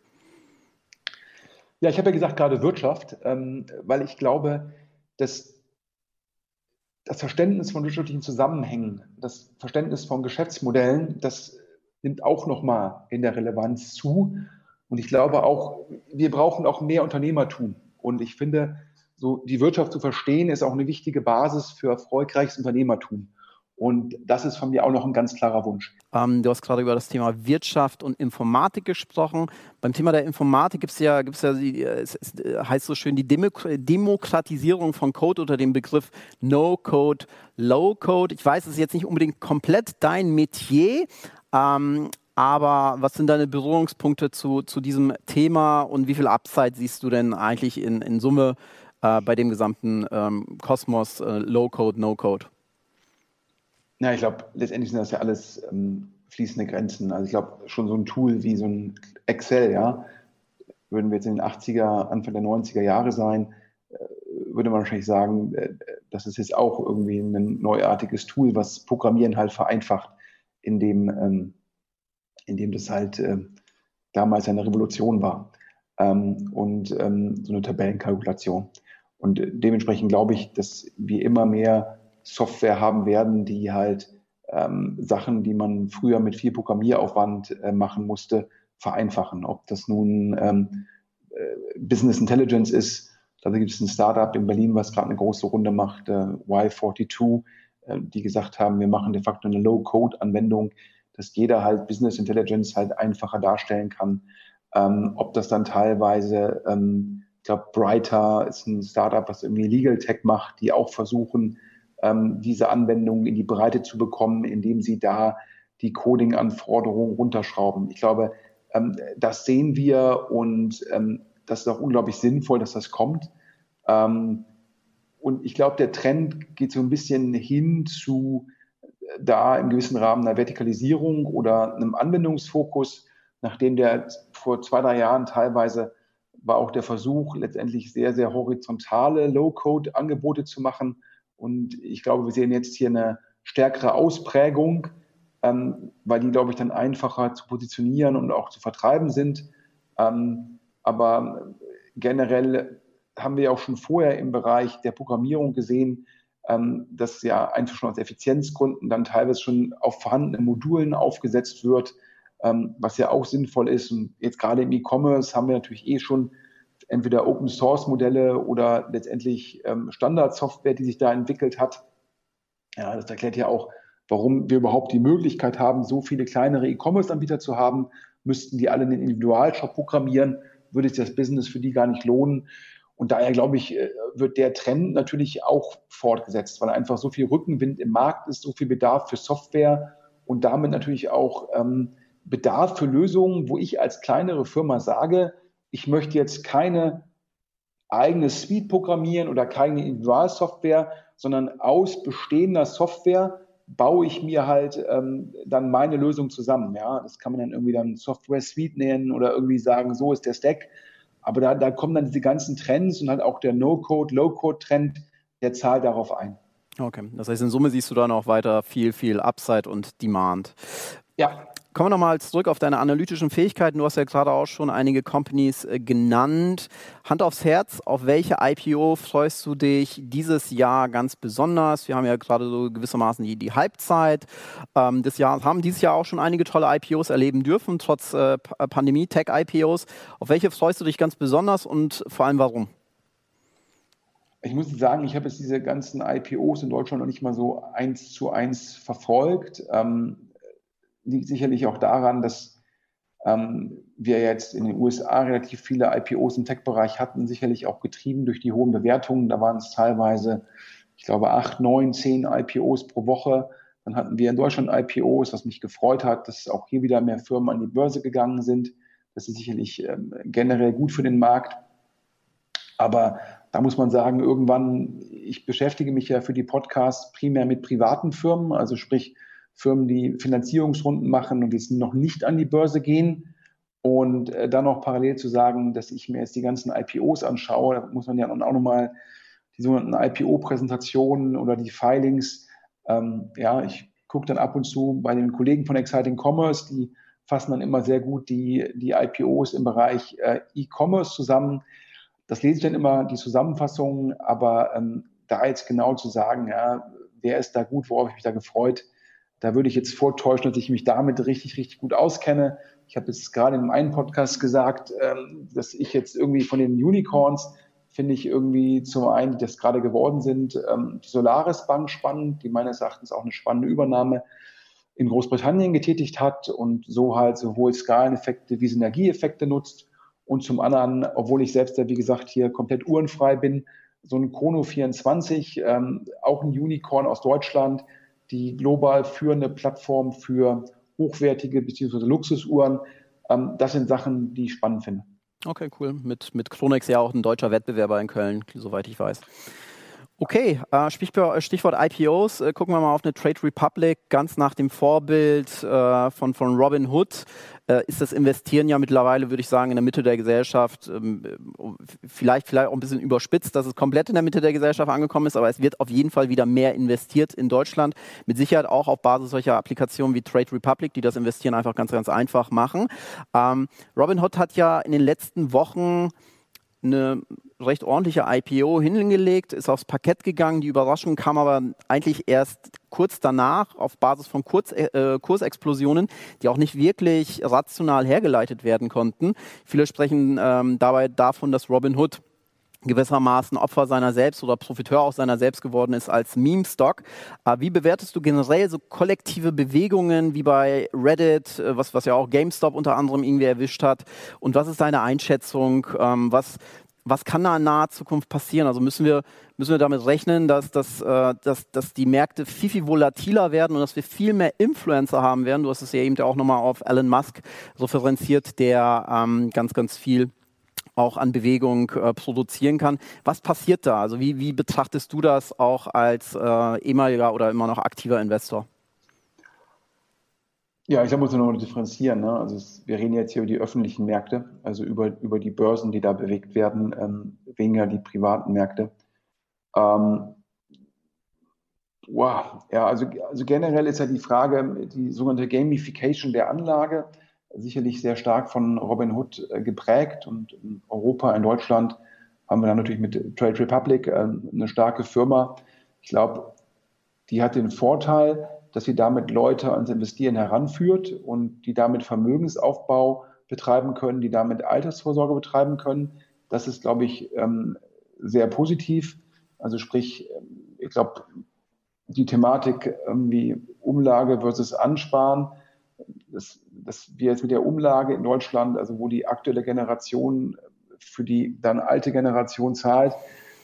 Ja, ich habe ja gesagt, gerade Wirtschaft, ähm, weil ich glaube, dass das Verständnis von wirtschaftlichen Zusammenhängen, das Verständnis von Geschäftsmodellen, das nimmt auch nochmal in der Relevanz zu. Und ich glaube auch, wir brauchen auch mehr Unternehmertum. Und ich finde, so die Wirtschaft zu verstehen, ist auch eine wichtige Basis für erfolgreiches Unternehmertum. Und das ist von mir auch noch ein ganz klarer Wunsch. Ähm, du hast gerade über das Thema Wirtschaft und Informatik gesprochen. Beim Thema der Informatik gibt es ja, gibt's ja die, es, es heißt so schön die Demokratisierung von Code unter dem Begriff No-Code, Low-Code. Ich weiß, es ist jetzt nicht unbedingt komplett dein Metier, ähm, aber was sind deine Berührungspunkte zu, zu diesem Thema und wie viel Upside siehst du denn eigentlich in, in Summe äh, bei dem gesamten ähm, Kosmos äh, Low-Code, No-Code? Ja, ich glaube, letztendlich sind das ja alles ähm, fließende Grenzen. Also ich glaube, schon so ein Tool wie so ein Excel, ja, würden wir jetzt in den 80er, Anfang der 90er Jahre sein, äh, würde man wahrscheinlich sagen, äh, das ist jetzt auch irgendwie ein neuartiges Tool, was Programmieren halt vereinfacht, indem, ähm, indem das halt äh, damals eine Revolution war. Ähm, und ähm, so eine Tabellenkalkulation. Und dementsprechend glaube ich, dass wir immer mehr Software haben werden, die halt ähm, Sachen, die man früher mit viel Programmieraufwand äh, machen musste, vereinfachen. Ob das nun ähm, äh, Business Intelligence ist. Da gibt es ein Startup in Berlin, was gerade eine große Runde macht, äh, Y42, äh, die gesagt haben, wir machen de facto eine Low-Code-Anwendung, dass jeder halt Business Intelligence halt einfacher darstellen kann. Ähm, ob das dann teilweise, ähm, ich glaube, Brighter ist ein Startup, was irgendwie Legal Tech macht, die auch versuchen, ähm, diese Anwendungen in die Breite zu bekommen, indem sie da die Coding-Anforderungen runterschrauben. Ich glaube, ähm, das sehen wir und ähm, das ist auch unglaublich sinnvoll, dass das kommt. Ähm, und ich glaube, der Trend geht so ein bisschen hin zu äh, da im gewissen Rahmen einer Vertikalisierung oder einem Anwendungsfokus, nachdem der vor zwei, drei Jahren teilweise war auch der Versuch, letztendlich sehr, sehr horizontale Low-Code-Angebote zu machen. Und ich glaube, wir sehen jetzt hier eine stärkere Ausprägung, ähm, weil die, glaube ich, dann einfacher zu positionieren und auch zu vertreiben sind. Ähm, aber generell haben wir auch schon vorher im Bereich der Programmierung gesehen, ähm, dass ja einfach schon aus Effizienzgründen dann teilweise schon auf vorhandenen Modulen aufgesetzt wird, ähm, was ja auch sinnvoll ist. Und jetzt gerade im E-Commerce haben wir natürlich eh schon entweder Open Source Modelle oder letztendlich ähm, Standardsoftware, die sich da entwickelt hat. Ja, das erklärt ja auch, warum wir überhaupt die Möglichkeit haben, so viele kleinere E-Commerce-Anbieter zu haben. Müssten die alle einen Individualshop programmieren, würde sich das Business für die gar nicht lohnen. Und daher glaube ich, äh, wird der Trend natürlich auch fortgesetzt, weil einfach so viel Rückenwind im Markt ist, so viel Bedarf für Software und damit natürlich auch ähm, Bedarf für Lösungen, wo ich als kleinere Firma sage, ich möchte jetzt keine eigene Suite programmieren oder keine Individualsoftware, sondern aus bestehender Software baue ich mir halt ähm, dann meine Lösung zusammen. Ja, das kann man dann irgendwie dann Software Suite nennen oder irgendwie sagen, so ist der Stack. Aber da, da kommen dann diese ganzen Trends und halt auch der No-Code, Low-Code-Trend, der zahlt darauf ein. Okay, das heißt, in Summe siehst du dann auch weiter viel, viel Upside und Demand. Ja, Kommen wir nochmal zurück auf deine analytischen Fähigkeiten. Du hast ja gerade auch schon einige Companies äh, genannt. Hand aufs Herz, auf welche IPO freust du dich dieses Jahr ganz besonders? Wir haben ja gerade so gewissermaßen die, die Halbzeit ähm, des Jahres, haben dieses Jahr auch schon einige tolle IPOs erleben dürfen, trotz äh, äh, Pandemie-Tech-IPOs. Auf welche freust du dich ganz besonders und vor allem warum? Ich muss sagen, ich habe jetzt diese ganzen IPOs in Deutschland noch nicht mal so eins zu eins verfolgt. Ähm, liegt sicherlich auch daran, dass ähm, wir jetzt in den USA relativ viele IPOs im Tech-Bereich hatten, sicherlich auch getrieben durch die hohen Bewertungen. Da waren es teilweise, ich glaube, acht, neun, zehn IPOs pro Woche. Dann hatten wir in Deutschland IPOs, was mich gefreut hat, dass auch hier wieder mehr Firmen an die Börse gegangen sind. Das ist sicherlich ähm, generell gut für den Markt. Aber da muss man sagen, irgendwann, ich beschäftige mich ja für die Podcasts primär mit privaten Firmen, also sprich Firmen, die Finanzierungsrunden machen und jetzt noch nicht an die Börse gehen. Und äh, dann noch parallel zu sagen, dass ich mir jetzt die ganzen IPOs anschaue, da muss man ja auch nochmal die sogenannten IPO-Präsentationen oder die Filings, ähm, ja, ich gucke dann ab und zu bei den Kollegen von Exciting Commerce, die fassen dann immer sehr gut die, die IPOs im Bereich äh, E-Commerce zusammen. Das lese ich dann immer, die Zusammenfassungen, aber ähm, da jetzt genau zu sagen, ja, wer ist da gut, worauf ich mich da gefreut, da würde ich jetzt vortäuschen, dass ich mich damit richtig, richtig gut auskenne. Ich habe jetzt gerade in einem Podcast gesagt, ähm, dass ich jetzt irgendwie von den Unicorns finde ich irgendwie zum einen, die das gerade geworden sind, ähm, die Solaris Bank spannend, die meines Erachtens auch eine spannende Übernahme in Großbritannien getätigt hat und so halt sowohl Skaleneffekte wie Synergieeffekte nutzt. Und zum anderen, obwohl ich selbst ja, wie gesagt, hier komplett uhrenfrei bin, so ein Chrono 24, ähm, auch ein Unicorn aus Deutschland, die global führende Plattform für hochwertige bzw. Luxusuhren. Ähm, das sind Sachen, die ich spannend finde. Okay, cool. Mit, mit Chronex ja auch ein deutscher Wettbewerber in Köln, soweit ich weiß. Okay, äh, Stichwort IPOs. Äh, gucken wir mal auf eine Trade Republic, ganz nach dem Vorbild äh, von, von Robin Hood. Ist das Investieren ja mittlerweile, würde ich sagen, in der Mitte der Gesellschaft, ähm, vielleicht, vielleicht auch ein bisschen überspitzt, dass es komplett in der Mitte der Gesellschaft angekommen ist, aber es wird auf jeden Fall wieder mehr investiert in Deutschland. Mit Sicherheit auch auf Basis solcher Applikationen wie Trade Republic, die das Investieren einfach ganz, ganz einfach machen. Ähm, Robin Hood hat ja in den letzten Wochen eine recht ordentliche IPO hingelegt, ist aufs Parkett gegangen. Die Überraschung kam aber eigentlich erst kurz danach auf Basis von Kurz, äh, Kursexplosionen, die auch nicht wirklich rational hergeleitet werden konnten. Viele sprechen ähm, dabei davon, dass Robinhood gewissermaßen Opfer seiner selbst oder Profiteur auch seiner selbst geworden ist als Meme-Stock. Äh, wie bewertest du generell so kollektive Bewegungen wie bei Reddit, äh, was, was ja auch GameStop unter anderem irgendwie erwischt hat? Und was ist deine Einschätzung? Ähm, was, was kann da in naher Zukunft passieren? Also müssen wir, müssen wir damit rechnen, dass, dass, äh, dass, dass die Märkte viel, viel volatiler werden und dass wir viel mehr Influencer haben werden? Du hast es ja eben auch nochmal auf Elon Musk referenziert, der ähm, ganz, ganz viel auch an Bewegung äh, produzieren kann. Was passiert da? Also wie, wie betrachtest du das auch als äh, ehemaliger oder immer noch aktiver Investor? Ja, ich muss noch differenzieren. Ne? Also es, wir reden jetzt hier über die öffentlichen Märkte, also über, über die Börsen, die da bewegt werden, ähm, weniger die privaten Märkte. Ähm, wow, ja, also, also generell ist ja die Frage, die sogenannte Gamification der Anlage sicherlich sehr stark von Robinhood äh, geprägt und in Europa, in Deutschland haben wir dann natürlich mit Trade Republic äh, eine starke Firma. Ich glaube, die hat den Vorteil, dass sie damit Leute ans Investieren heranführt und die damit Vermögensaufbau betreiben können, die damit Altersvorsorge betreiben können. Das ist, glaube ich, ähm, sehr positiv. Also sprich, ich glaube, die Thematik irgendwie Umlage versus Ansparen dass, dass wir jetzt mit der Umlage in Deutschland, also wo die aktuelle Generation für die dann alte Generation zahlt,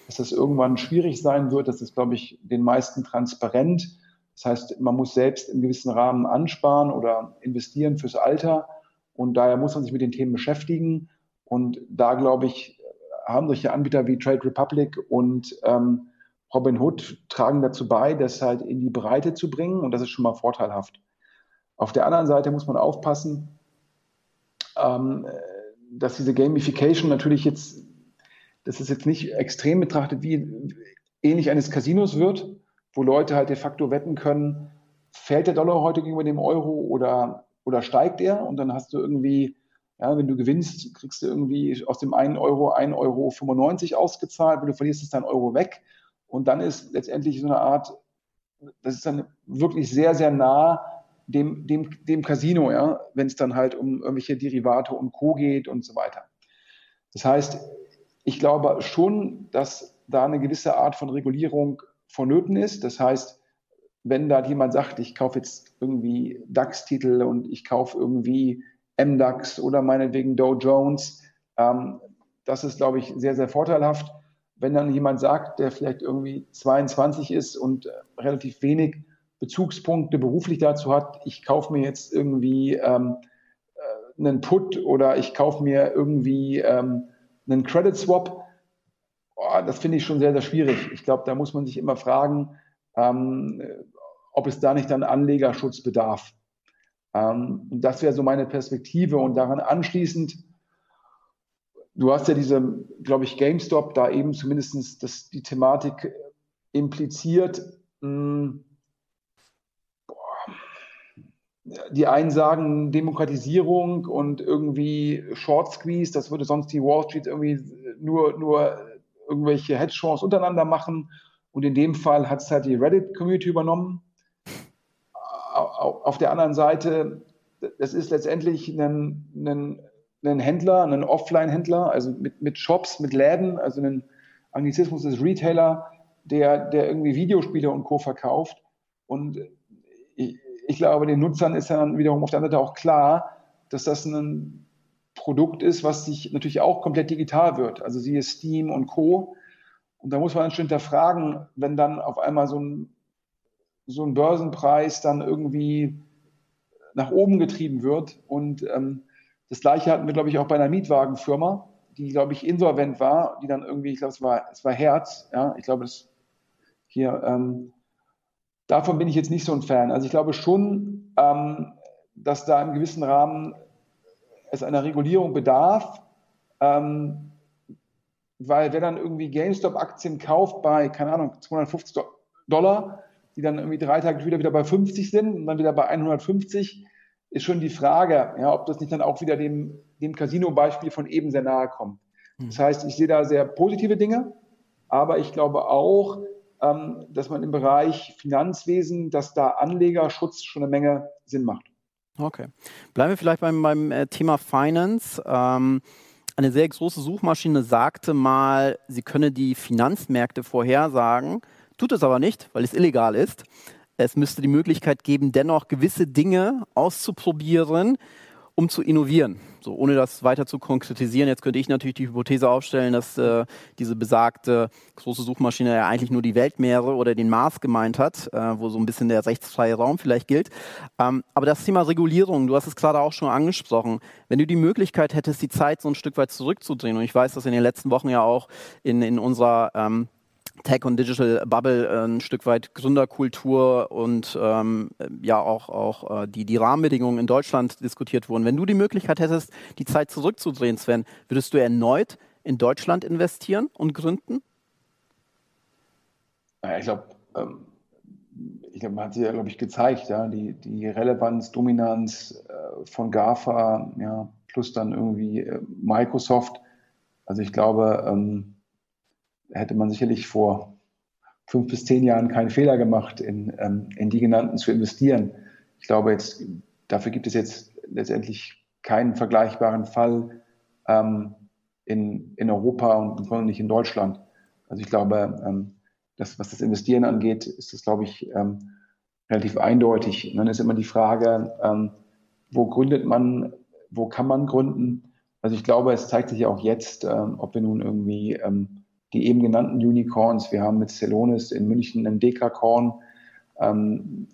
dass das irgendwann schwierig sein wird. Das ist, glaube ich, den meisten transparent. Das heißt, man muss selbst im gewissen Rahmen ansparen oder investieren fürs Alter. Und daher muss man sich mit den Themen beschäftigen. Und da, glaube ich, haben solche Anbieter wie Trade Republic und ähm, Robinhood tragen dazu bei, das halt in die Breite zu bringen. Und das ist schon mal vorteilhaft. Auf der anderen Seite muss man aufpassen, ähm, dass diese Gamification natürlich jetzt, dass es jetzt nicht extrem betrachtet wie ähnlich eines Casinos wird, wo Leute halt de facto wetten können, fällt der Dollar heute gegenüber dem Euro oder, oder steigt er? Und dann hast du irgendwie, ja, wenn du gewinnst, kriegst du irgendwie aus dem 1 Euro 1,95 Euro ausgezahlt, wenn du verlierst, ist dein Euro weg. Und dann ist letztendlich so eine Art, das ist dann wirklich sehr, sehr nah dem, dem, dem Casino, ja, wenn es dann halt um irgendwelche Derivate und Co. geht und so weiter. Das heißt, ich glaube schon, dass da eine gewisse Art von Regulierung vonnöten ist. Das heißt, wenn da jemand sagt, ich kaufe jetzt irgendwie DAX-Titel und ich kaufe irgendwie MDAX oder meinetwegen Dow Jones, ähm, das ist, glaube ich, sehr, sehr vorteilhaft. Wenn dann jemand sagt, der vielleicht irgendwie 22 ist und äh, relativ wenig Bezugspunkte beruflich dazu hat, ich kaufe mir jetzt irgendwie ähm, äh, einen Put oder ich kaufe mir irgendwie ähm, einen Credit Swap, oh, das finde ich schon sehr, sehr schwierig. Ich glaube, da muss man sich immer fragen, ähm, ob es da nicht dann Anlegerschutz bedarf. Ähm, und das wäre so meine Perspektive. Und daran anschließend, du hast ja diese, glaube ich, GameStop da eben zumindest das, die Thematik impliziert. Mh, hm, die einen sagen Demokratisierung und irgendwie Short Squeeze, das würde sonst die Wall Street irgendwie nur, nur irgendwelche Hedgefonds untereinander machen. Und in dem Fall hat es halt die Reddit-Community übernommen. Auf der anderen Seite, das ist letztendlich ein, ein, ein Händler, ein Offline-Händler, also mit, mit Shops, mit Läden, also ein Anglizismus ist Retailer, der, der irgendwie Videospiele und Co. verkauft. Und ich, ich glaube, den Nutzern ist dann wiederum auf der anderen Seite auch klar, dass das ein Produkt ist, was sich natürlich auch komplett digital wird. Also siehe Steam und Co. Und da muss man dann schon hinterfragen, wenn dann auf einmal so ein, so ein Börsenpreis dann irgendwie nach oben getrieben wird. Und ähm, das Gleiche hatten wir, glaube ich, auch bei einer Mietwagenfirma, die, glaube ich, insolvent war, die dann irgendwie, ich glaube, es war, es war Herz, ja, ich glaube, das hier, ähm, Davon bin ich jetzt nicht so ein Fan. Also ich glaube schon, ähm, dass da im gewissen Rahmen es einer Regulierung bedarf, ähm, weil wer dann irgendwie GameStop-Aktien kauft bei, keine Ahnung, 250 Dollar, die dann irgendwie drei Tage wieder, wieder bei 50 sind und dann wieder bei 150, ist schon die Frage, ja, ob das nicht dann auch wieder dem, dem Casino-Beispiel von eben sehr nahe kommt. Das heißt, ich sehe da sehr positive Dinge, aber ich glaube auch, ähm, dass man im Bereich Finanzwesen, dass da Anlegerschutz schon eine Menge Sinn macht. Okay. Bleiben wir vielleicht beim, beim äh, Thema Finance. Ähm, eine sehr große Suchmaschine sagte mal, sie könne die Finanzmärkte vorhersagen, tut es aber nicht, weil es illegal ist. Es müsste die Möglichkeit geben, dennoch gewisse Dinge auszuprobieren, um zu innovieren. So, ohne das weiter zu konkretisieren, jetzt könnte ich natürlich die Hypothese aufstellen, dass äh, diese besagte große Suchmaschine ja eigentlich nur die Weltmeere oder den Mars gemeint hat, äh, wo so ein bisschen der rechtsfreie Raum vielleicht gilt. Ähm, aber das Thema Regulierung, du hast es gerade auch schon angesprochen, wenn du die Möglichkeit hättest, die Zeit so ein Stück weit zurückzudrehen, und ich weiß, dass in den letzten Wochen ja auch in, in unserer ähm, Tech und Digital Bubble ein Stück weit Gründerkultur und ähm, ja auch, auch äh, die, die Rahmenbedingungen in Deutschland diskutiert wurden. Wenn du die Möglichkeit hättest, die Zeit zurückzudrehen, Sven, würdest du erneut in Deutschland investieren und gründen? ich glaube, ähm, ich glaube, man hat sich ja, glaube ich, gezeigt, ja, die, die Relevanz, Dominanz äh, von GAFA, ja, plus dann irgendwie äh, Microsoft. Also ich glaube, ähm, hätte man sicherlich vor fünf bis zehn Jahren keinen Fehler gemacht, in, ähm, in die genannten zu investieren. Ich glaube, jetzt, dafür gibt es jetzt letztendlich keinen vergleichbaren Fall ähm, in, in Europa und nicht in Deutschland. Also ich glaube, ähm, das, was das Investieren angeht, ist das, glaube ich, ähm, relativ eindeutig. Und dann ist immer die Frage, ähm, wo gründet man, wo kann man gründen? Also ich glaube, es zeigt sich ja auch jetzt, ähm, ob wir nun irgendwie die eben genannten Unicorns. Wir haben mit Celonis in München einen Dekacorn, ähm,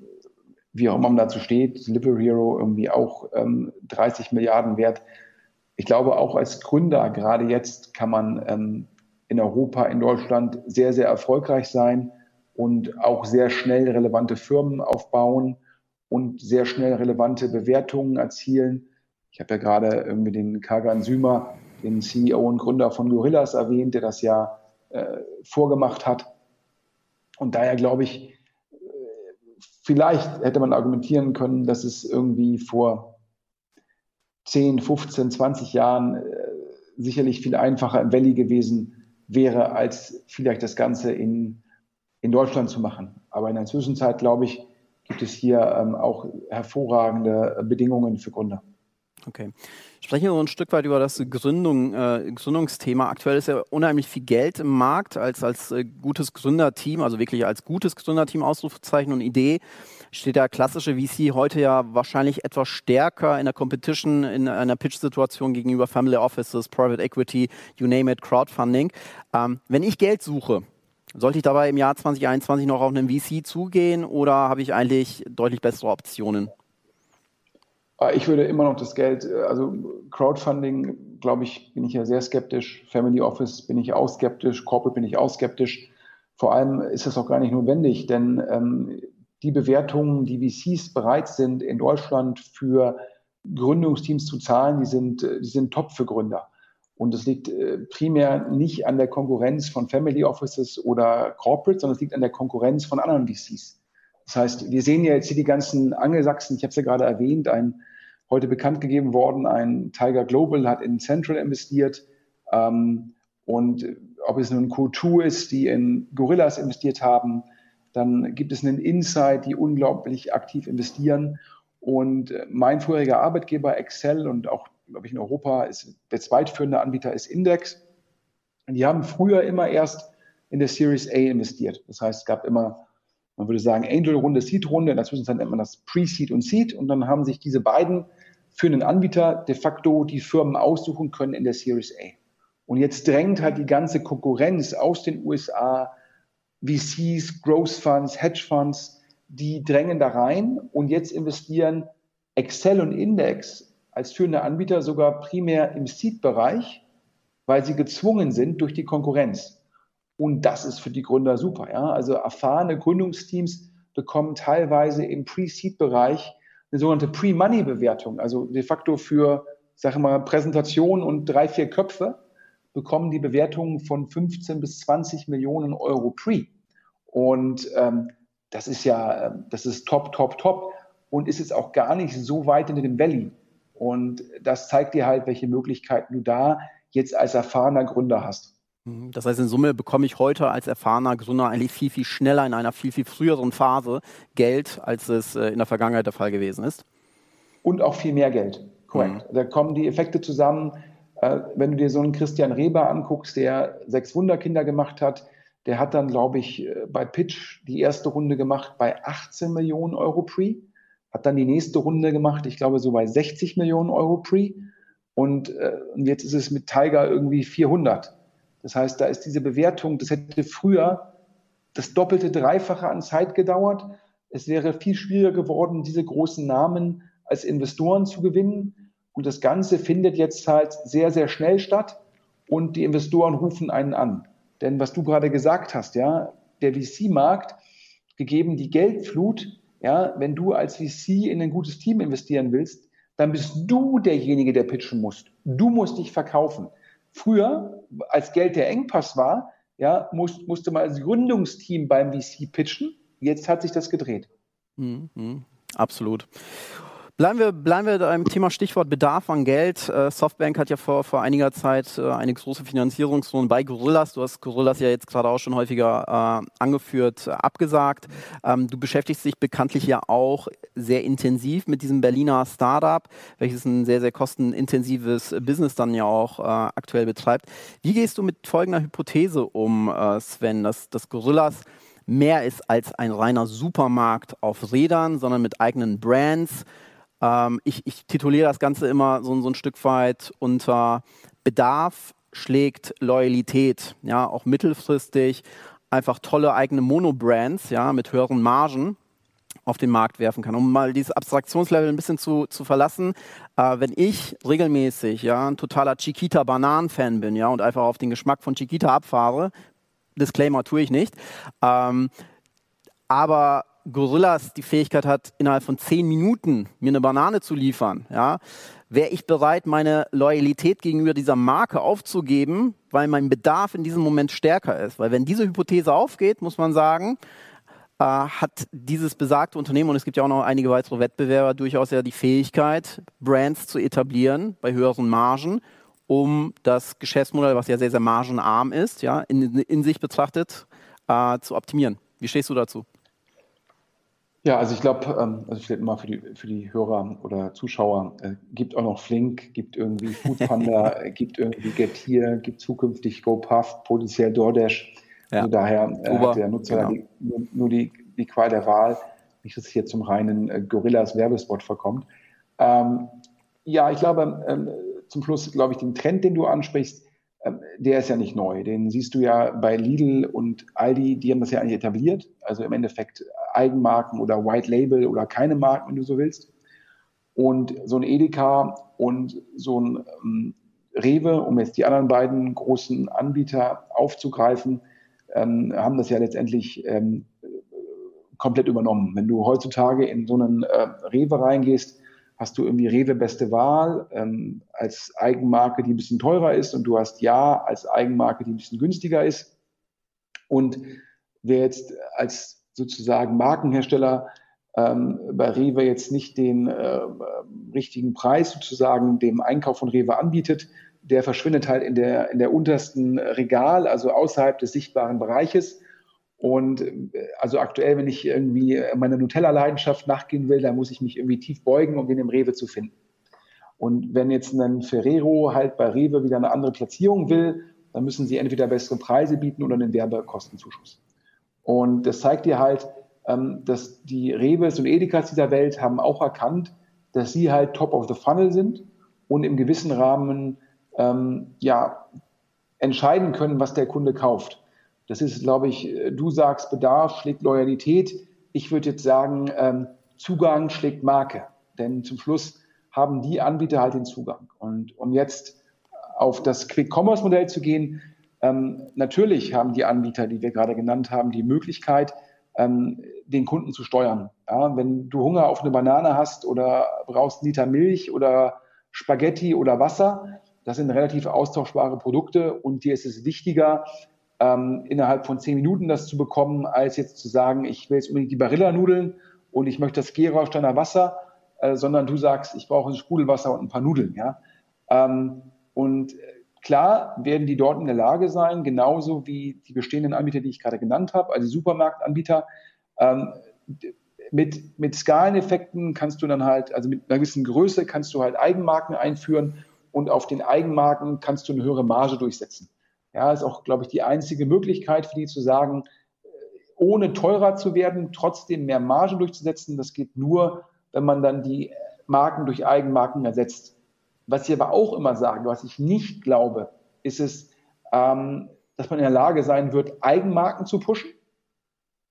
wie auch immer man dazu steht, Delivery Hero irgendwie auch ähm, 30 Milliarden wert. Ich glaube, auch als Gründer, gerade jetzt, kann man ähm, in Europa, in Deutschland sehr, sehr erfolgreich sein und auch sehr schnell relevante Firmen aufbauen und sehr schnell relevante Bewertungen erzielen. Ich habe ja gerade irgendwie den Kagan Sümer, den CEO und Gründer von Gorillas erwähnt, der das ja äh, vorgemacht hat. Und daher glaube ich, äh, vielleicht hätte man argumentieren können, dass es irgendwie vor 10, 15, 20 Jahren äh, sicherlich viel einfacher im Valley gewesen wäre, als vielleicht das Ganze in, in Deutschland zu machen. Aber in der Zwischenzeit, glaube ich, gibt es hier ähm, auch hervorragende Bedingungen für Gründer. Okay. Sprechen wir so ein Stück weit über das Gründung, äh, Gründungsthema. Aktuell ist ja unheimlich viel Geld im Markt als, als äh, gutes Gründerteam, also wirklich als gutes Gründerteam Ausrufezeichen und Idee. Steht der klassische VC heute ja wahrscheinlich etwas stärker in der Competition, in einer Pitch-Situation gegenüber Family Offices, Private Equity, you name it, Crowdfunding. Ähm, wenn ich Geld suche, sollte ich dabei im Jahr 2021 noch auf einen VC zugehen oder habe ich eigentlich deutlich bessere Optionen? Ah, ich würde immer noch das Geld, äh, also Crowdfunding, glaube ich, bin ich ja sehr skeptisch. Family Office bin ich auch skeptisch. Corporate bin ich auch skeptisch. Vor allem ist das auch gar nicht notwendig, denn ähm, die Bewertungen, die VCs bereit sind, in Deutschland für Gründungsteams zu zahlen, die sind, äh, die sind top für Gründer. Und es liegt äh, primär nicht an der Konkurrenz von Family Offices oder Corporate, sondern es liegt an der Konkurrenz von anderen VCs. Das heißt, wir sehen ja jetzt hier die ganzen Angelsachsen, ich habe es ja gerade erwähnt, ein heute bekannt gegeben worden, ein Tiger Global hat in Central investiert. Ähm, und ob es nun Q2 ist, die in Gorillas investiert haben, dann gibt es einen Insight, die unglaublich aktiv investieren. Und mein vorheriger Arbeitgeber Excel und auch, glaube ich, in Europa ist der zweitführende Anbieter ist Index. Und die haben früher immer erst in der Series A investiert. Das heißt, es gab immer man würde sagen Angel-Runde, Seed-Runde. In der Zwischenzeit nennt man das Pre-Seed und Seed. Und dann haben sich diese beiden für einen Anbieter de facto die Firmen aussuchen können in der Series A. Und jetzt drängt halt die ganze Konkurrenz aus den USA, VCs, Growth Funds, Hedge Funds, die drängen da rein und jetzt investieren Excel und Index als führende Anbieter sogar primär im Seed-Bereich, weil sie gezwungen sind durch die Konkurrenz. Und das ist für die Gründer super. Ja? Also erfahrene Gründungsteams bekommen teilweise im Pre-Seed-Bereich eine sogenannte Pre-Money-Bewertung. Also de facto für, sage mal, Präsentation und drei, vier Köpfe bekommen die Bewertungen von 15 bis 20 Millionen Euro Pre. Und ähm, das ist ja, ähm, das ist top, top, top und ist jetzt auch gar nicht so weit in dem Valley. Und das zeigt dir halt, welche Möglichkeiten du da jetzt als erfahrener Gründer hast. Mhm. Das heißt, in Summe bekomme ich heute als erfahrener Gründer eigentlich viel, viel schneller in einer viel, viel früheren Phase Geld, als es äh, in der Vergangenheit der Fall gewesen ist. Und auch viel mehr Geld, korrekt. Mhm. Da kommen die Effekte zusammen. Äh, wenn du dir so einen Christian Reber anguckst, der sechs Wunderkinder gemacht hat, der hat dann, glaube ich, äh, bei Pitch die erste Runde gemacht bei 18 Millionen Euro Pre, hat dann die nächste Runde gemacht, ich glaube, so bei 60 Millionen Euro Pre. Und, und jetzt ist es mit Tiger irgendwie 400. Das heißt, da ist diese Bewertung, das hätte früher das doppelte, dreifache an Zeit gedauert. Es wäre viel schwieriger geworden, diese großen Namen als Investoren zu gewinnen. Und das Ganze findet jetzt halt sehr, sehr schnell statt und die Investoren rufen einen an. Denn was du gerade gesagt hast, ja, der VC-Markt, gegeben die Geldflut, ja, wenn du als VC in ein gutes Team investieren willst, dann bist du derjenige, der pitchen muss. Du musst dich verkaufen. Früher, als Geld der Engpass war, ja, muss, musste man als Gründungsteam beim VC pitchen. Jetzt hat sich das gedreht. Mhm, absolut. Bleiben wir, bleiben wir beim Thema Stichwort Bedarf an Geld. Äh, Softbank hat ja vor, vor einiger Zeit äh, eine große Finanzierungsrunde bei Gorillas. Du hast Gorillas ja jetzt gerade auch schon häufiger äh, angeführt, abgesagt. Ähm, du beschäftigst dich bekanntlich ja auch sehr intensiv mit diesem Berliner Startup, welches ein sehr, sehr kostenintensives Business dann ja auch aktuell betreibt. Wie gehst du mit folgender Hypothese um, Sven, dass, dass Gorillas mehr ist als ein reiner Supermarkt auf Rädern, sondern mit eigenen Brands, ähm, ich, ich, tituliere das Ganze immer so, so ein Stück weit unter Bedarf schlägt Loyalität, ja, auch mittelfristig einfach tolle eigene Monobrands, ja, mit höheren Margen auf den Markt werfen kann. Um mal dieses Abstraktionslevel ein bisschen zu, zu verlassen, äh, wenn ich regelmäßig ja, ein totaler Chiquita-Bananen-Fan bin ja, und einfach auf den Geschmack von Chiquita abfahre, Disclaimer tue ich nicht, ähm, aber Gorillas die Fähigkeit hat, innerhalb von zehn Minuten mir eine Banane zu liefern, ja, wäre ich bereit, meine Loyalität gegenüber dieser Marke aufzugeben, weil mein Bedarf in diesem Moment stärker ist. Weil wenn diese Hypothese aufgeht, muss man sagen, äh, hat dieses besagte Unternehmen, und es gibt ja auch noch einige weitere Wettbewerber, durchaus ja die Fähigkeit, Brands zu etablieren bei höheren Margen, um das Geschäftsmodell, was ja sehr, sehr margenarm ist, ja, in, in sich betrachtet, äh, zu optimieren. Wie stehst du dazu? Ja, also ich glaube, ähm, also vielleicht mal für die, für die Hörer oder Zuschauer, äh, gibt auch noch Flink, gibt irgendwie Foodpanda, (laughs) äh, gibt irgendwie Getir, gibt zukünftig GoPuff, potenziell DoorDash. Ja. Also daher äh, Uber, hat der Nutzer genau. die, nur, nur, die, die Qual der Wahl, nicht, dass es hier zum reinen äh, Gorillas Werbespot verkommt. Ähm, ja, ich glaube, ähm, zum Schluss, glaube ich, den Trend, den du ansprichst, ähm, der ist ja nicht neu. Den siehst du ja bei Lidl und Aldi, die haben das ja eigentlich etabliert. Also im Endeffekt Eigenmarken oder White Label oder keine Marken, wenn du so willst. Und so ein Edeka und so ein ähm, Rewe, um jetzt die anderen beiden großen Anbieter aufzugreifen, ähm, haben das ja letztendlich ähm, komplett übernommen. Wenn du heutzutage in so einen äh, Rewe reingehst, hast du irgendwie Rewe beste Wahl ähm, als Eigenmarke, die ein bisschen teurer ist und du hast Ja als Eigenmarke, die ein bisschen günstiger ist. Und wer jetzt als sozusagen Markenhersteller ähm, bei Rewe jetzt nicht den äh, richtigen Preis sozusagen dem Einkauf von Rewe anbietet, der verschwindet halt in der, in der untersten Regal, also außerhalb des sichtbaren Bereiches. Und äh, also aktuell, wenn ich irgendwie meiner Nutella-Leidenschaft nachgehen will, dann muss ich mich irgendwie tief beugen, um den im Rewe zu finden. Und wenn jetzt ein Ferrero halt bei Rewe wieder eine andere Platzierung will, dann müssen sie entweder bessere Preise bieten oder einen Werbekostenzuschuss. Und das zeigt dir halt, ähm, dass die Reves und Edekas dieser Welt haben auch erkannt, dass sie halt top of the funnel sind und im gewissen Rahmen ähm, ja, entscheiden können, was der Kunde kauft. Das ist, glaube ich, du sagst, Bedarf schlägt Loyalität. Ich würde jetzt sagen, ähm, Zugang schlägt Marke. Denn zum Schluss haben die Anbieter halt den Zugang. Und um jetzt auf das Quick-Commerce-Modell zu gehen, ähm, natürlich haben die Anbieter, die wir gerade genannt haben, die Möglichkeit, ähm, den Kunden zu steuern. Ja, wenn du Hunger auf eine Banane hast oder brauchst einen Liter Milch oder Spaghetti oder Wasser, das sind relativ austauschbare Produkte und dir ist es wichtiger, ähm, innerhalb von zehn Minuten das zu bekommen, als jetzt zu sagen, ich will jetzt unbedingt die Barilla-Nudeln und ich möchte das Gerolsteiner Wasser, äh, sondern du sagst, ich brauche ein Sprudelwasser und ein paar Nudeln. Ja? Ähm, und klar werden die dort in der Lage sein, genauso wie die bestehenden Anbieter, die ich gerade genannt habe, also Supermarktanbieter, ähm, mit, mit Skaleneffekten kannst du dann halt, also mit einer gewissen Größe kannst du halt Eigenmarken einführen und auf den Eigenmarken kannst du eine höhere Marge durchsetzen. Ja, ist auch, glaube ich, die einzige Möglichkeit für die zu sagen, ohne teurer zu werden, trotzdem mehr Marge durchzusetzen. Das geht nur, wenn man dann die Marken durch Eigenmarken ersetzt. Was ich aber auch immer sage, was ich nicht glaube, ist es, ähm, dass man in der Lage sein wird, Eigenmarken zu pushen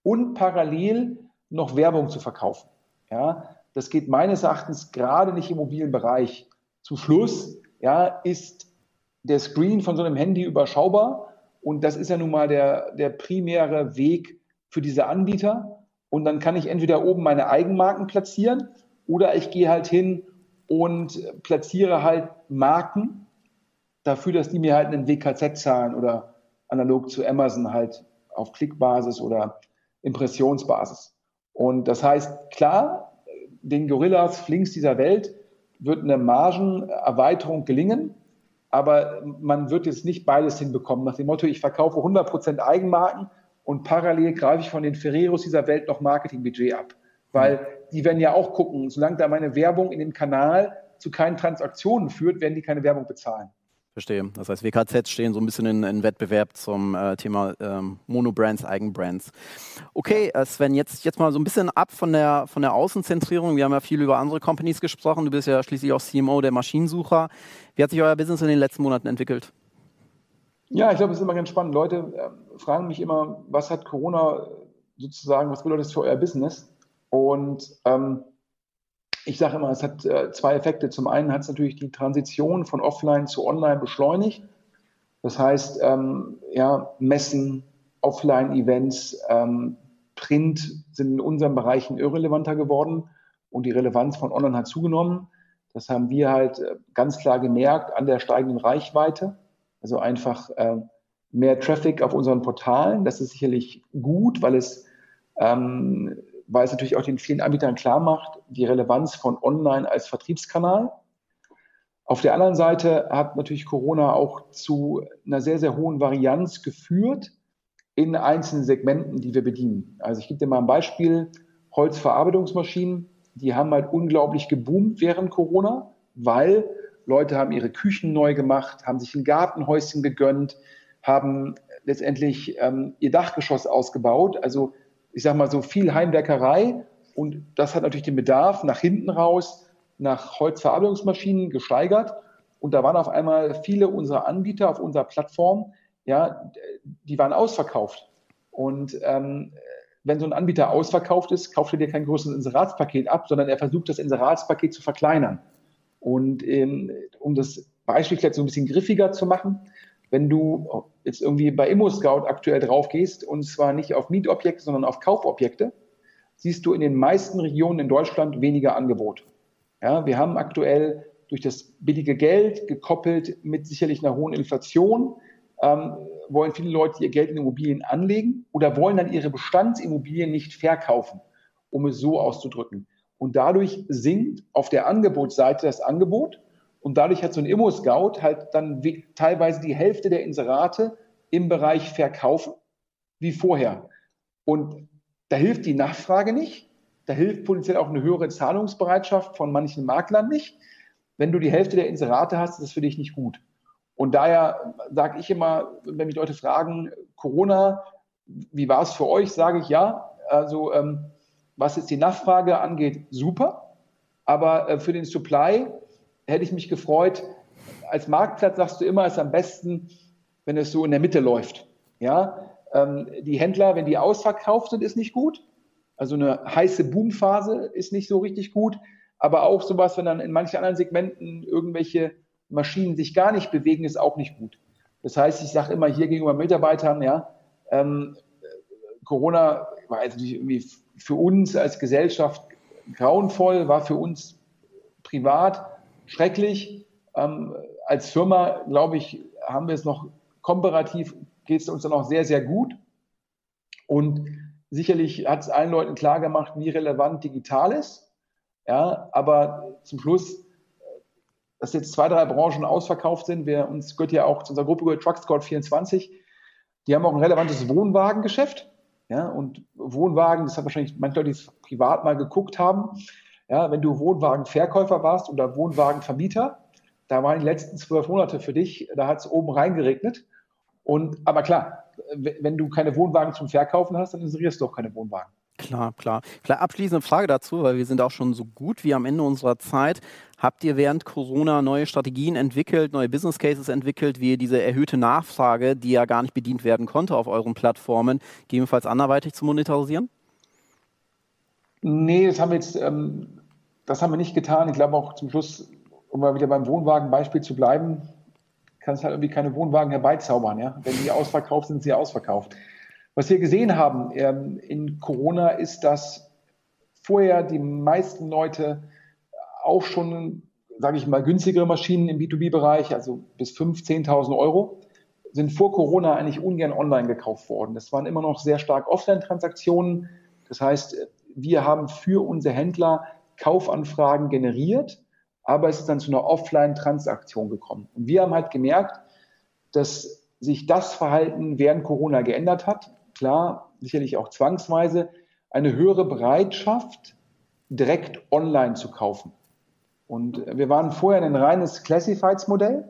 und parallel noch Werbung zu verkaufen. Ja, das geht meines Erachtens gerade nicht im mobilen Bereich. Zum Schluss ja, ist der Screen von so einem Handy überschaubar und das ist ja nun mal der, der primäre Weg für diese Anbieter. Und dann kann ich entweder oben meine Eigenmarken platzieren oder ich gehe halt hin und platziere halt Marken dafür, dass die mir halt einen WKZ zahlen oder analog zu Amazon halt auf Klickbasis oder Impressionsbasis. Und das heißt, klar, den Gorillas, Flinks dieser Welt wird eine Margenerweiterung gelingen, aber man wird jetzt nicht beides hinbekommen. Nach dem Motto, ich verkaufe 100% Eigenmarken und parallel greife ich von den Ferreros dieser Welt noch Marketingbudget ab. Weil die werden ja auch gucken, solange da meine Werbung in dem Kanal zu keinen Transaktionen führt, werden die keine Werbung bezahlen. Verstehe. Das heißt, WKZs stehen so ein bisschen in, in Wettbewerb zum äh, Thema ähm, Monobrands, Eigenbrands. Okay, äh, Sven, jetzt, jetzt mal so ein bisschen ab von der, von der Außenzentrierung. Wir haben ja viel über andere Companies gesprochen. Du bist ja schließlich auch CMO der Maschinensucher. Wie hat sich euer Business in den letzten Monaten entwickelt? Ja, ich glaube, es ist immer ganz spannend. Leute äh, fragen mich immer, was hat Corona sozusagen, was bedeutet das für euer Business? Und ähm, ich sage immer, es hat äh, zwei Effekte. Zum einen hat es natürlich die Transition von Offline zu Online beschleunigt. Das heißt, ähm, ja, Messen, Offline-Events, ähm, Print sind in unseren Bereichen irrelevanter geworden und die Relevanz von Online hat zugenommen. Das haben wir halt äh, ganz klar gemerkt an der steigenden Reichweite. Also einfach äh, mehr Traffic auf unseren Portalen. Das ist sicherlich gut, weil es ähm, weil es natürlich auch den vielen Anbietern klar macht, die Relevanz von Online als Vertriebskanal. Auf der anderen Seite hat natürlich Corona auch zu einer sehr, sehr hohen Varianz geführt in einzelnen Segmenten, die wir bedienen. Also ich gebe dir mal ein Beispiel. Holzverarbeitungsmaschinen, die haben halt unglaublich geboomt während Corona, weil Leute haben ihre Küchen neu gemacht, haben sich ein Gartenhäuschen gegönnt, haben letztendlich ähm, ihr Dachgeschoss ausgebaut. Also ich sage mal so viel Heimwerkerei und das hat natürlich den Bedarf nach hinten raus nach Holzverarbeitungsmaschinen gesteigert und da waren auf einmal viele unserer Anbieter auf unserer Plattform, ja, die waren ausverkauft und ähm, wenn so ein Anbieter ausverkauft ist, kauft er dir kein größeres Inseratspaket ab, sondern er versucht das Inseratspaket zu verkleinern. Und ähm, um das Beispiel vielleicht so ein bisschen griffiger zu machen, wenn du jetzt irgendwie bei ImmoScout aktuell drauf gehst, und zwar nicht auf Mietobjekte, sondern auf Kaufobjekte, siehst du in den meisten Regionen in Deutschland weniger Angebot. Ja, wir haben aktuell durch das billige Geld gekoppelt mit sicherlich einer hohen Inflation, ähm, wollen viele Leute ihr Geld in Immobilien anlegen oder wollen dann ihre Bestandsimmobilien nicht verkaufen, um es so auszudrücken. Und dadurch sinkt auf der Angebotsseite das Angebot und dadurch hat so ein Immo-Scout halt dann teilweise die Hälfte der Inserate im Bereich Verkaufen wie vorher. Und da hilft die Nachfrage nicht. Da hilft potenziell auch eine höhere Zahlungsbereitschaft von manchen Maklern nicht. Wenn du die Hälfte der Inserate hast, ist das für dich nicht gut. Und daher sage ich immer, wenn mich Leute fragen, Corona, wie war es für euch, sage ich ja. Also ähm, was jetzt die Nachfrage angeht, super. Aber äh, für den Supply hätte ich mich gefreut. Als Marktplatz sagst du immer, ist am besten, wenn es so in der Mitte läuft. Ja, ähm, die Händler, wenn die ausverkauft sind, ist nicht gut. Also eine heiße Boomphase ist nicht so richtig gut. Aber auch sowas, wenn dann in manchen anderen Segmenten irgendwelche Maschinen sich gar nicht bewegen, ist auch nicht gut. Das heißt, ich sage immer hier gegenüber Mitarbeitern, ja, ähm, Corona war jetzt irgendwie für uns als Gesellschaft grauenvoll, war für uns privat schrecklich. Ähm, als Firma, glaube ich, haben wir es noch komparativ, geht es uns dann auch sehr, sehr gut. Und sicherlich hat es allen Leuten klar gemacht, wie relevant digital ist. Ja, aber zum Schluss, dass jetzt zwei, drei Branchen ausverkauft sind. Wir, uns gehört ja auch zu unserer Gruppe gehört Truckscout 24. Die haben auch ein relevantes Wohnwagengeschäft. Ja, und Wohnwagen, das hat wahrscheinlich manche Leute, die es privat mal geguckt haben. Ja, wenn du Wohnwagenverkäufer warst oder Wohnwagenvermieter, da waren die letzten zwölf Monate für dich, da hat es oben reingeregnet. Und, aber klar, wenn du keine Wohnwagen zum Verkaufen hast, dann inserierst du auch keine Wohnwagen. Klar, klar. Vielleicht abschließende Frage dazu, weil wir sind auch schon so gut wie am Ende unserer Zeit. Habt ihr während Corona neue Strategien entwickelt, neue Business Cases entwickelt, wie ihr diese erhöhte Nachfrage, die ja gar nicht bedient werden konnte auf euren Plattformen, gegebenenfalls anderweitig zu monetarisieren? Nee, das haben wir jetzt, ähm, das haben wir nicht getan. Ich glaube auch zum Schluss, um mal wieder beim Wohnwagenbeispiel zu bleiben, kannst halt irgendwie keine Wohnwagen herbeizaubern. Ja? Wenn die ausverkauft sind, sind sie ausverkauft. Was wir gesehen haben ähm, in Corona ist, dass vorher die meisten Leute auch schon, sage ich mal, günstigere Maschinen im B2B-Bereich, also bis 5.000, 10.000 Euro, sind vor Corona eigentlich ungern online gekauft worden. Das waren immer noch sehr stark Offline-Transaktionen. Das heißt, wir haben für unsere Händler Kaufanfragen generiert aber es ist dann zu einer Offline-Transaktion gekommen. Und wir haben halt gemerkt, dass sich das Verhalten während Corona geändert hat. Klar, sicherlich auch zwangsweise, eine höhere Bereitschaft, direkt online zu kaufen. Und wir waren vorher ein reines Classifieds-Modell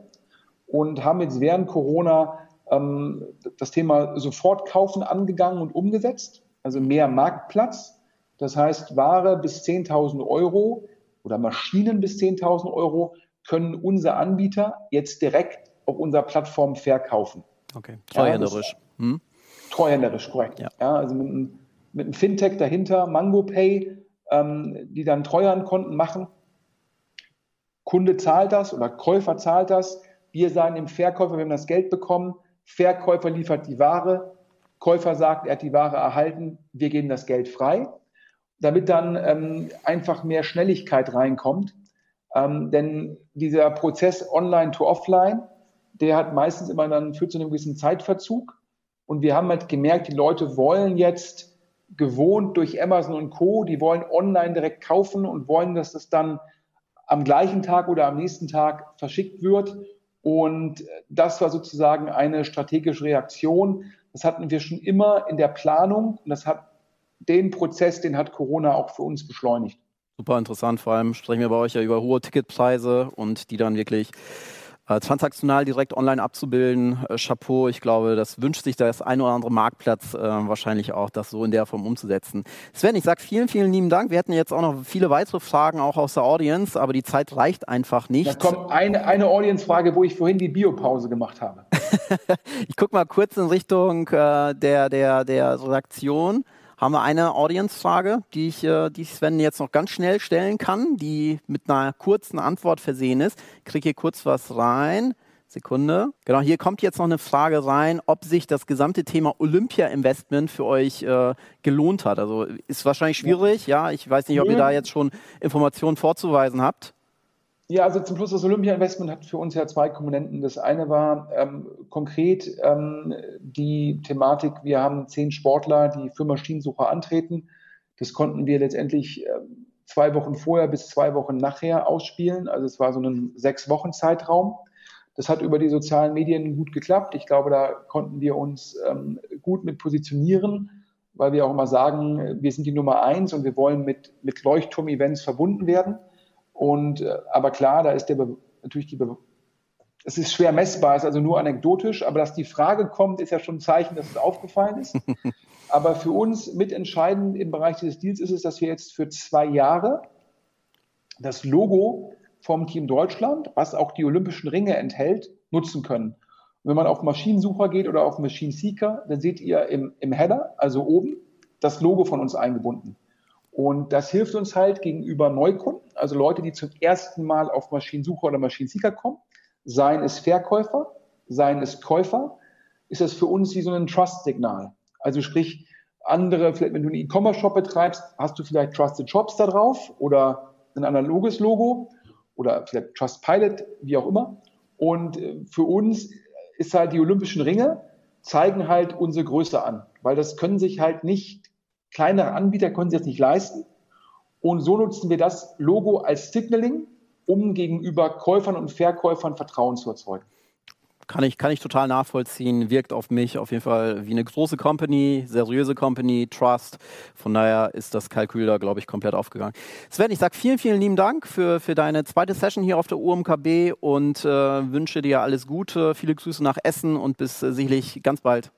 und haben jetzt während Corona ähm, das Thema Sofortkaufen angegangen und umgesetzt, also mehr Marktplatz. Das heißt, Ware bis 10.000 Euro oder Maschinen bis 10.000 Euro können unser Anbieter jetzt direkt auf unserer Plattform verkaufen. Okay, treuhänderisch. Hm? Treuhänderisch, korrekt. Ja. ja also mit einem, mit einem Fintech dahinter, MangoPay, ähm, die dann Treuhandkonten machen. Kunde zahlt das oder Käufer zahlt das. Wir sagen dem Verkäufer, wir haben das Geld bekommen. Verkäufer liefert die Ware. Käufer sagt, er hat die Ware erhalten. Wir geben das Geld frei damit dann ähm, einfach mehr Schnelligkeit reinkommt. Ähm, denn dieser Prozess online to offline, der hat meistens immer dann führt zu einem gewissen Zeitverzug. Und wir haben halt gemerkt, die Leute wollen jetzt gewohnt durch Amazon und Co., die wollen online direkt kaufen und wollen, dass das dann am gleichen Tag oder am nächsten Tag verschickt wird. Und das war sozusagen eine strategische Reaktion. Das hatten wir schon immer in der Planung und das hat den Prozess, den hat Corona auch für uns beschleunigt. Super interessant, vor allem sprechen wir bei euch ja über hohe Ticketpreise und die dann wirklich äh, transaktional direkt online abzubilden. Äh, Chapeau, ich glaube, das wünscht sich das ein oder andere Marktplatz äh, wahrscheinlich auch, das so in der Form umzusetzen. Sven, ich sage vielen, vielen lieben Dank. Wir hätten jetzt auch noch viele weitere Fragen auch aus der Audience, aber die Zeit reicht einfach nicht. Da kommt eine, eine Audience-Frage, wo ich vorhin die Biopause gemacht habe. (laughs) ich gucke mal kurz in Richtung äh, der, der, der Redaktion haben wir eine Audience-Frage, die ich, äh, die Sven jetzt noch ganz schnell stellen kann, die mit einer kurzen Antwort versehen ist. Ich kriege hier kurz was rein. Sekunde. Genau, hier kommt jetzt noch eine Frage rein, ob sich das gesamte Thema Olympia-Investment für euch äh, gelohnt hat. Also ist wahrscheinlich schwierig, ja. Ich weiß nicht, ob ihr da jetzt schon Informationen vorzuweisen habt. Ja, also zum Schluss, das Olympia-Investment hat für uns ja zwei Komponenten. Das eine war ähm, konkret ähm, die Thematik, wir haben zehn Sportler, die für Maschinensucher antreten. Das konnten wir letztendlich äh, zwei Wochen vorher bis zwei Wochen nachher ausspielen. Also es war so ein sechs Wochen Zeitraum. Das hat über die sozialen Medien gut geklappt. Ich glaube, da konnten wir uns ähm, gut mit positionieren, weil wir auch immer sagen, wir sind die Nummer eins und wir wollen mit, mit Leuchtturm-Events verbunden werden. Und äh, aber klar, da ist der natürlich die Be es ist schwer messbar, ist also nur anekdotisch, aber dass die Frage kommt, ist ja schon ein Zeichen, dass es aufgefallen ist. (laughs) aber für uns mitentscheidend im Bereich dieses Deals ist es, dass wir jetzt für zwei Jahre das Logo vom Team Deutschland, was auch die olympischen Ringe enthält, nutzen können. Und wenn man auf Maschinensucher geht oder auf Machine Seeker, dann seht ihr im, im Header, also oben, das Logo von uns eingebunden. Und das hilft uns halt gegenüber Neukunden, also Leute, die zum ersten Mal auf Maschinensucher oder Maschinenseeker kommen, seien es Verkäufer, seien es Käufer, ist das für uns wie so ein Trust-Signal. Also sprich, andere, vielleicht wenn du einen E-Commerce-Shop betreibst, hast du vielleicht Trusted Shops da drauf oder ein analoges Logo oder vielleicht Trustpilot, wie auch immer. Und äh, für uns ist halt die Olympischen Ringe zeigen halt unsere Größe an, weil das können sich halt nicht kleinere Anbieter können sich das nicht leisten. Und so nutzen wir das Logo als Signaling um gegenüber Käufern und Verkäufern Vertrauen zu erzeugen. Kann ich, kann ich total nachvollziehen. Wirkt auf mich auf jeden Fall wie eine große Company, seriöse Company, Trust. Von daher ist das Kalkül da, glaube ich, komplett aufgegangen. Sven, ich sage vielen, vielen lieben Dank für, für deine zweite Session hier auf der UMKB und äh, wünsche dir alles Gute. Viele Grüße nach Essen und bis äh, sicherlich ganz bald.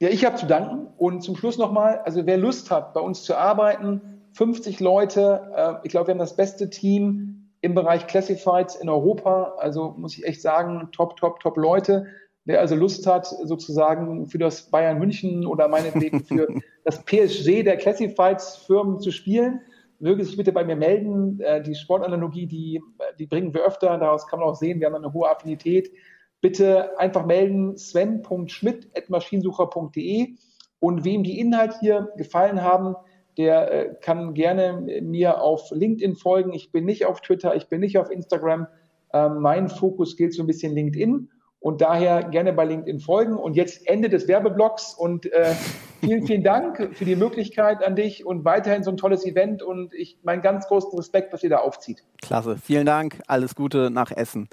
Ja, ich habe zu danken. Und zum Schluss nochmal, also wer Lust hat, bei uns zu arbeiten, 50 Leute, äh, ich glaube, wir haben das beste Team im Bereich Classifieds in Europa. Also muss ich echt sagen, top, top, top Leute. Wer also Lust hat, sozusagen für das Bayern München oder meinetwegen (laughs) für das PSG der Classifieds-Firmen zu spielen, möge sich bitte bei mir melden. Äh, die Sportanalogie, die, die bringen wir öfter. Daraus kann man auch sehen, wir haben eine hohe Affinität. Bitte einfach melden sven.schmidt.maschinensucher.de und wem die Inhalte hier gefallen haben, der äh, kann gerne mir auf LinkedIn folgen. Ich bin nicht auf Twitter, ich bin nicht auf Instagram. Ähm, mein Fokus gilt so ein bisschen LinkedIn und daher gerne bei LinkedIn folgen. Und jetzt Ende des Werbeblocks und äh, vielen, vielen Dank für die Möglichkeit an dich und weiterhin so ein tolles Event und ich meinen ganz großen Respekt, was ihr da aufzieht. Klasse, vielen Dank, alles Gute nach Essen.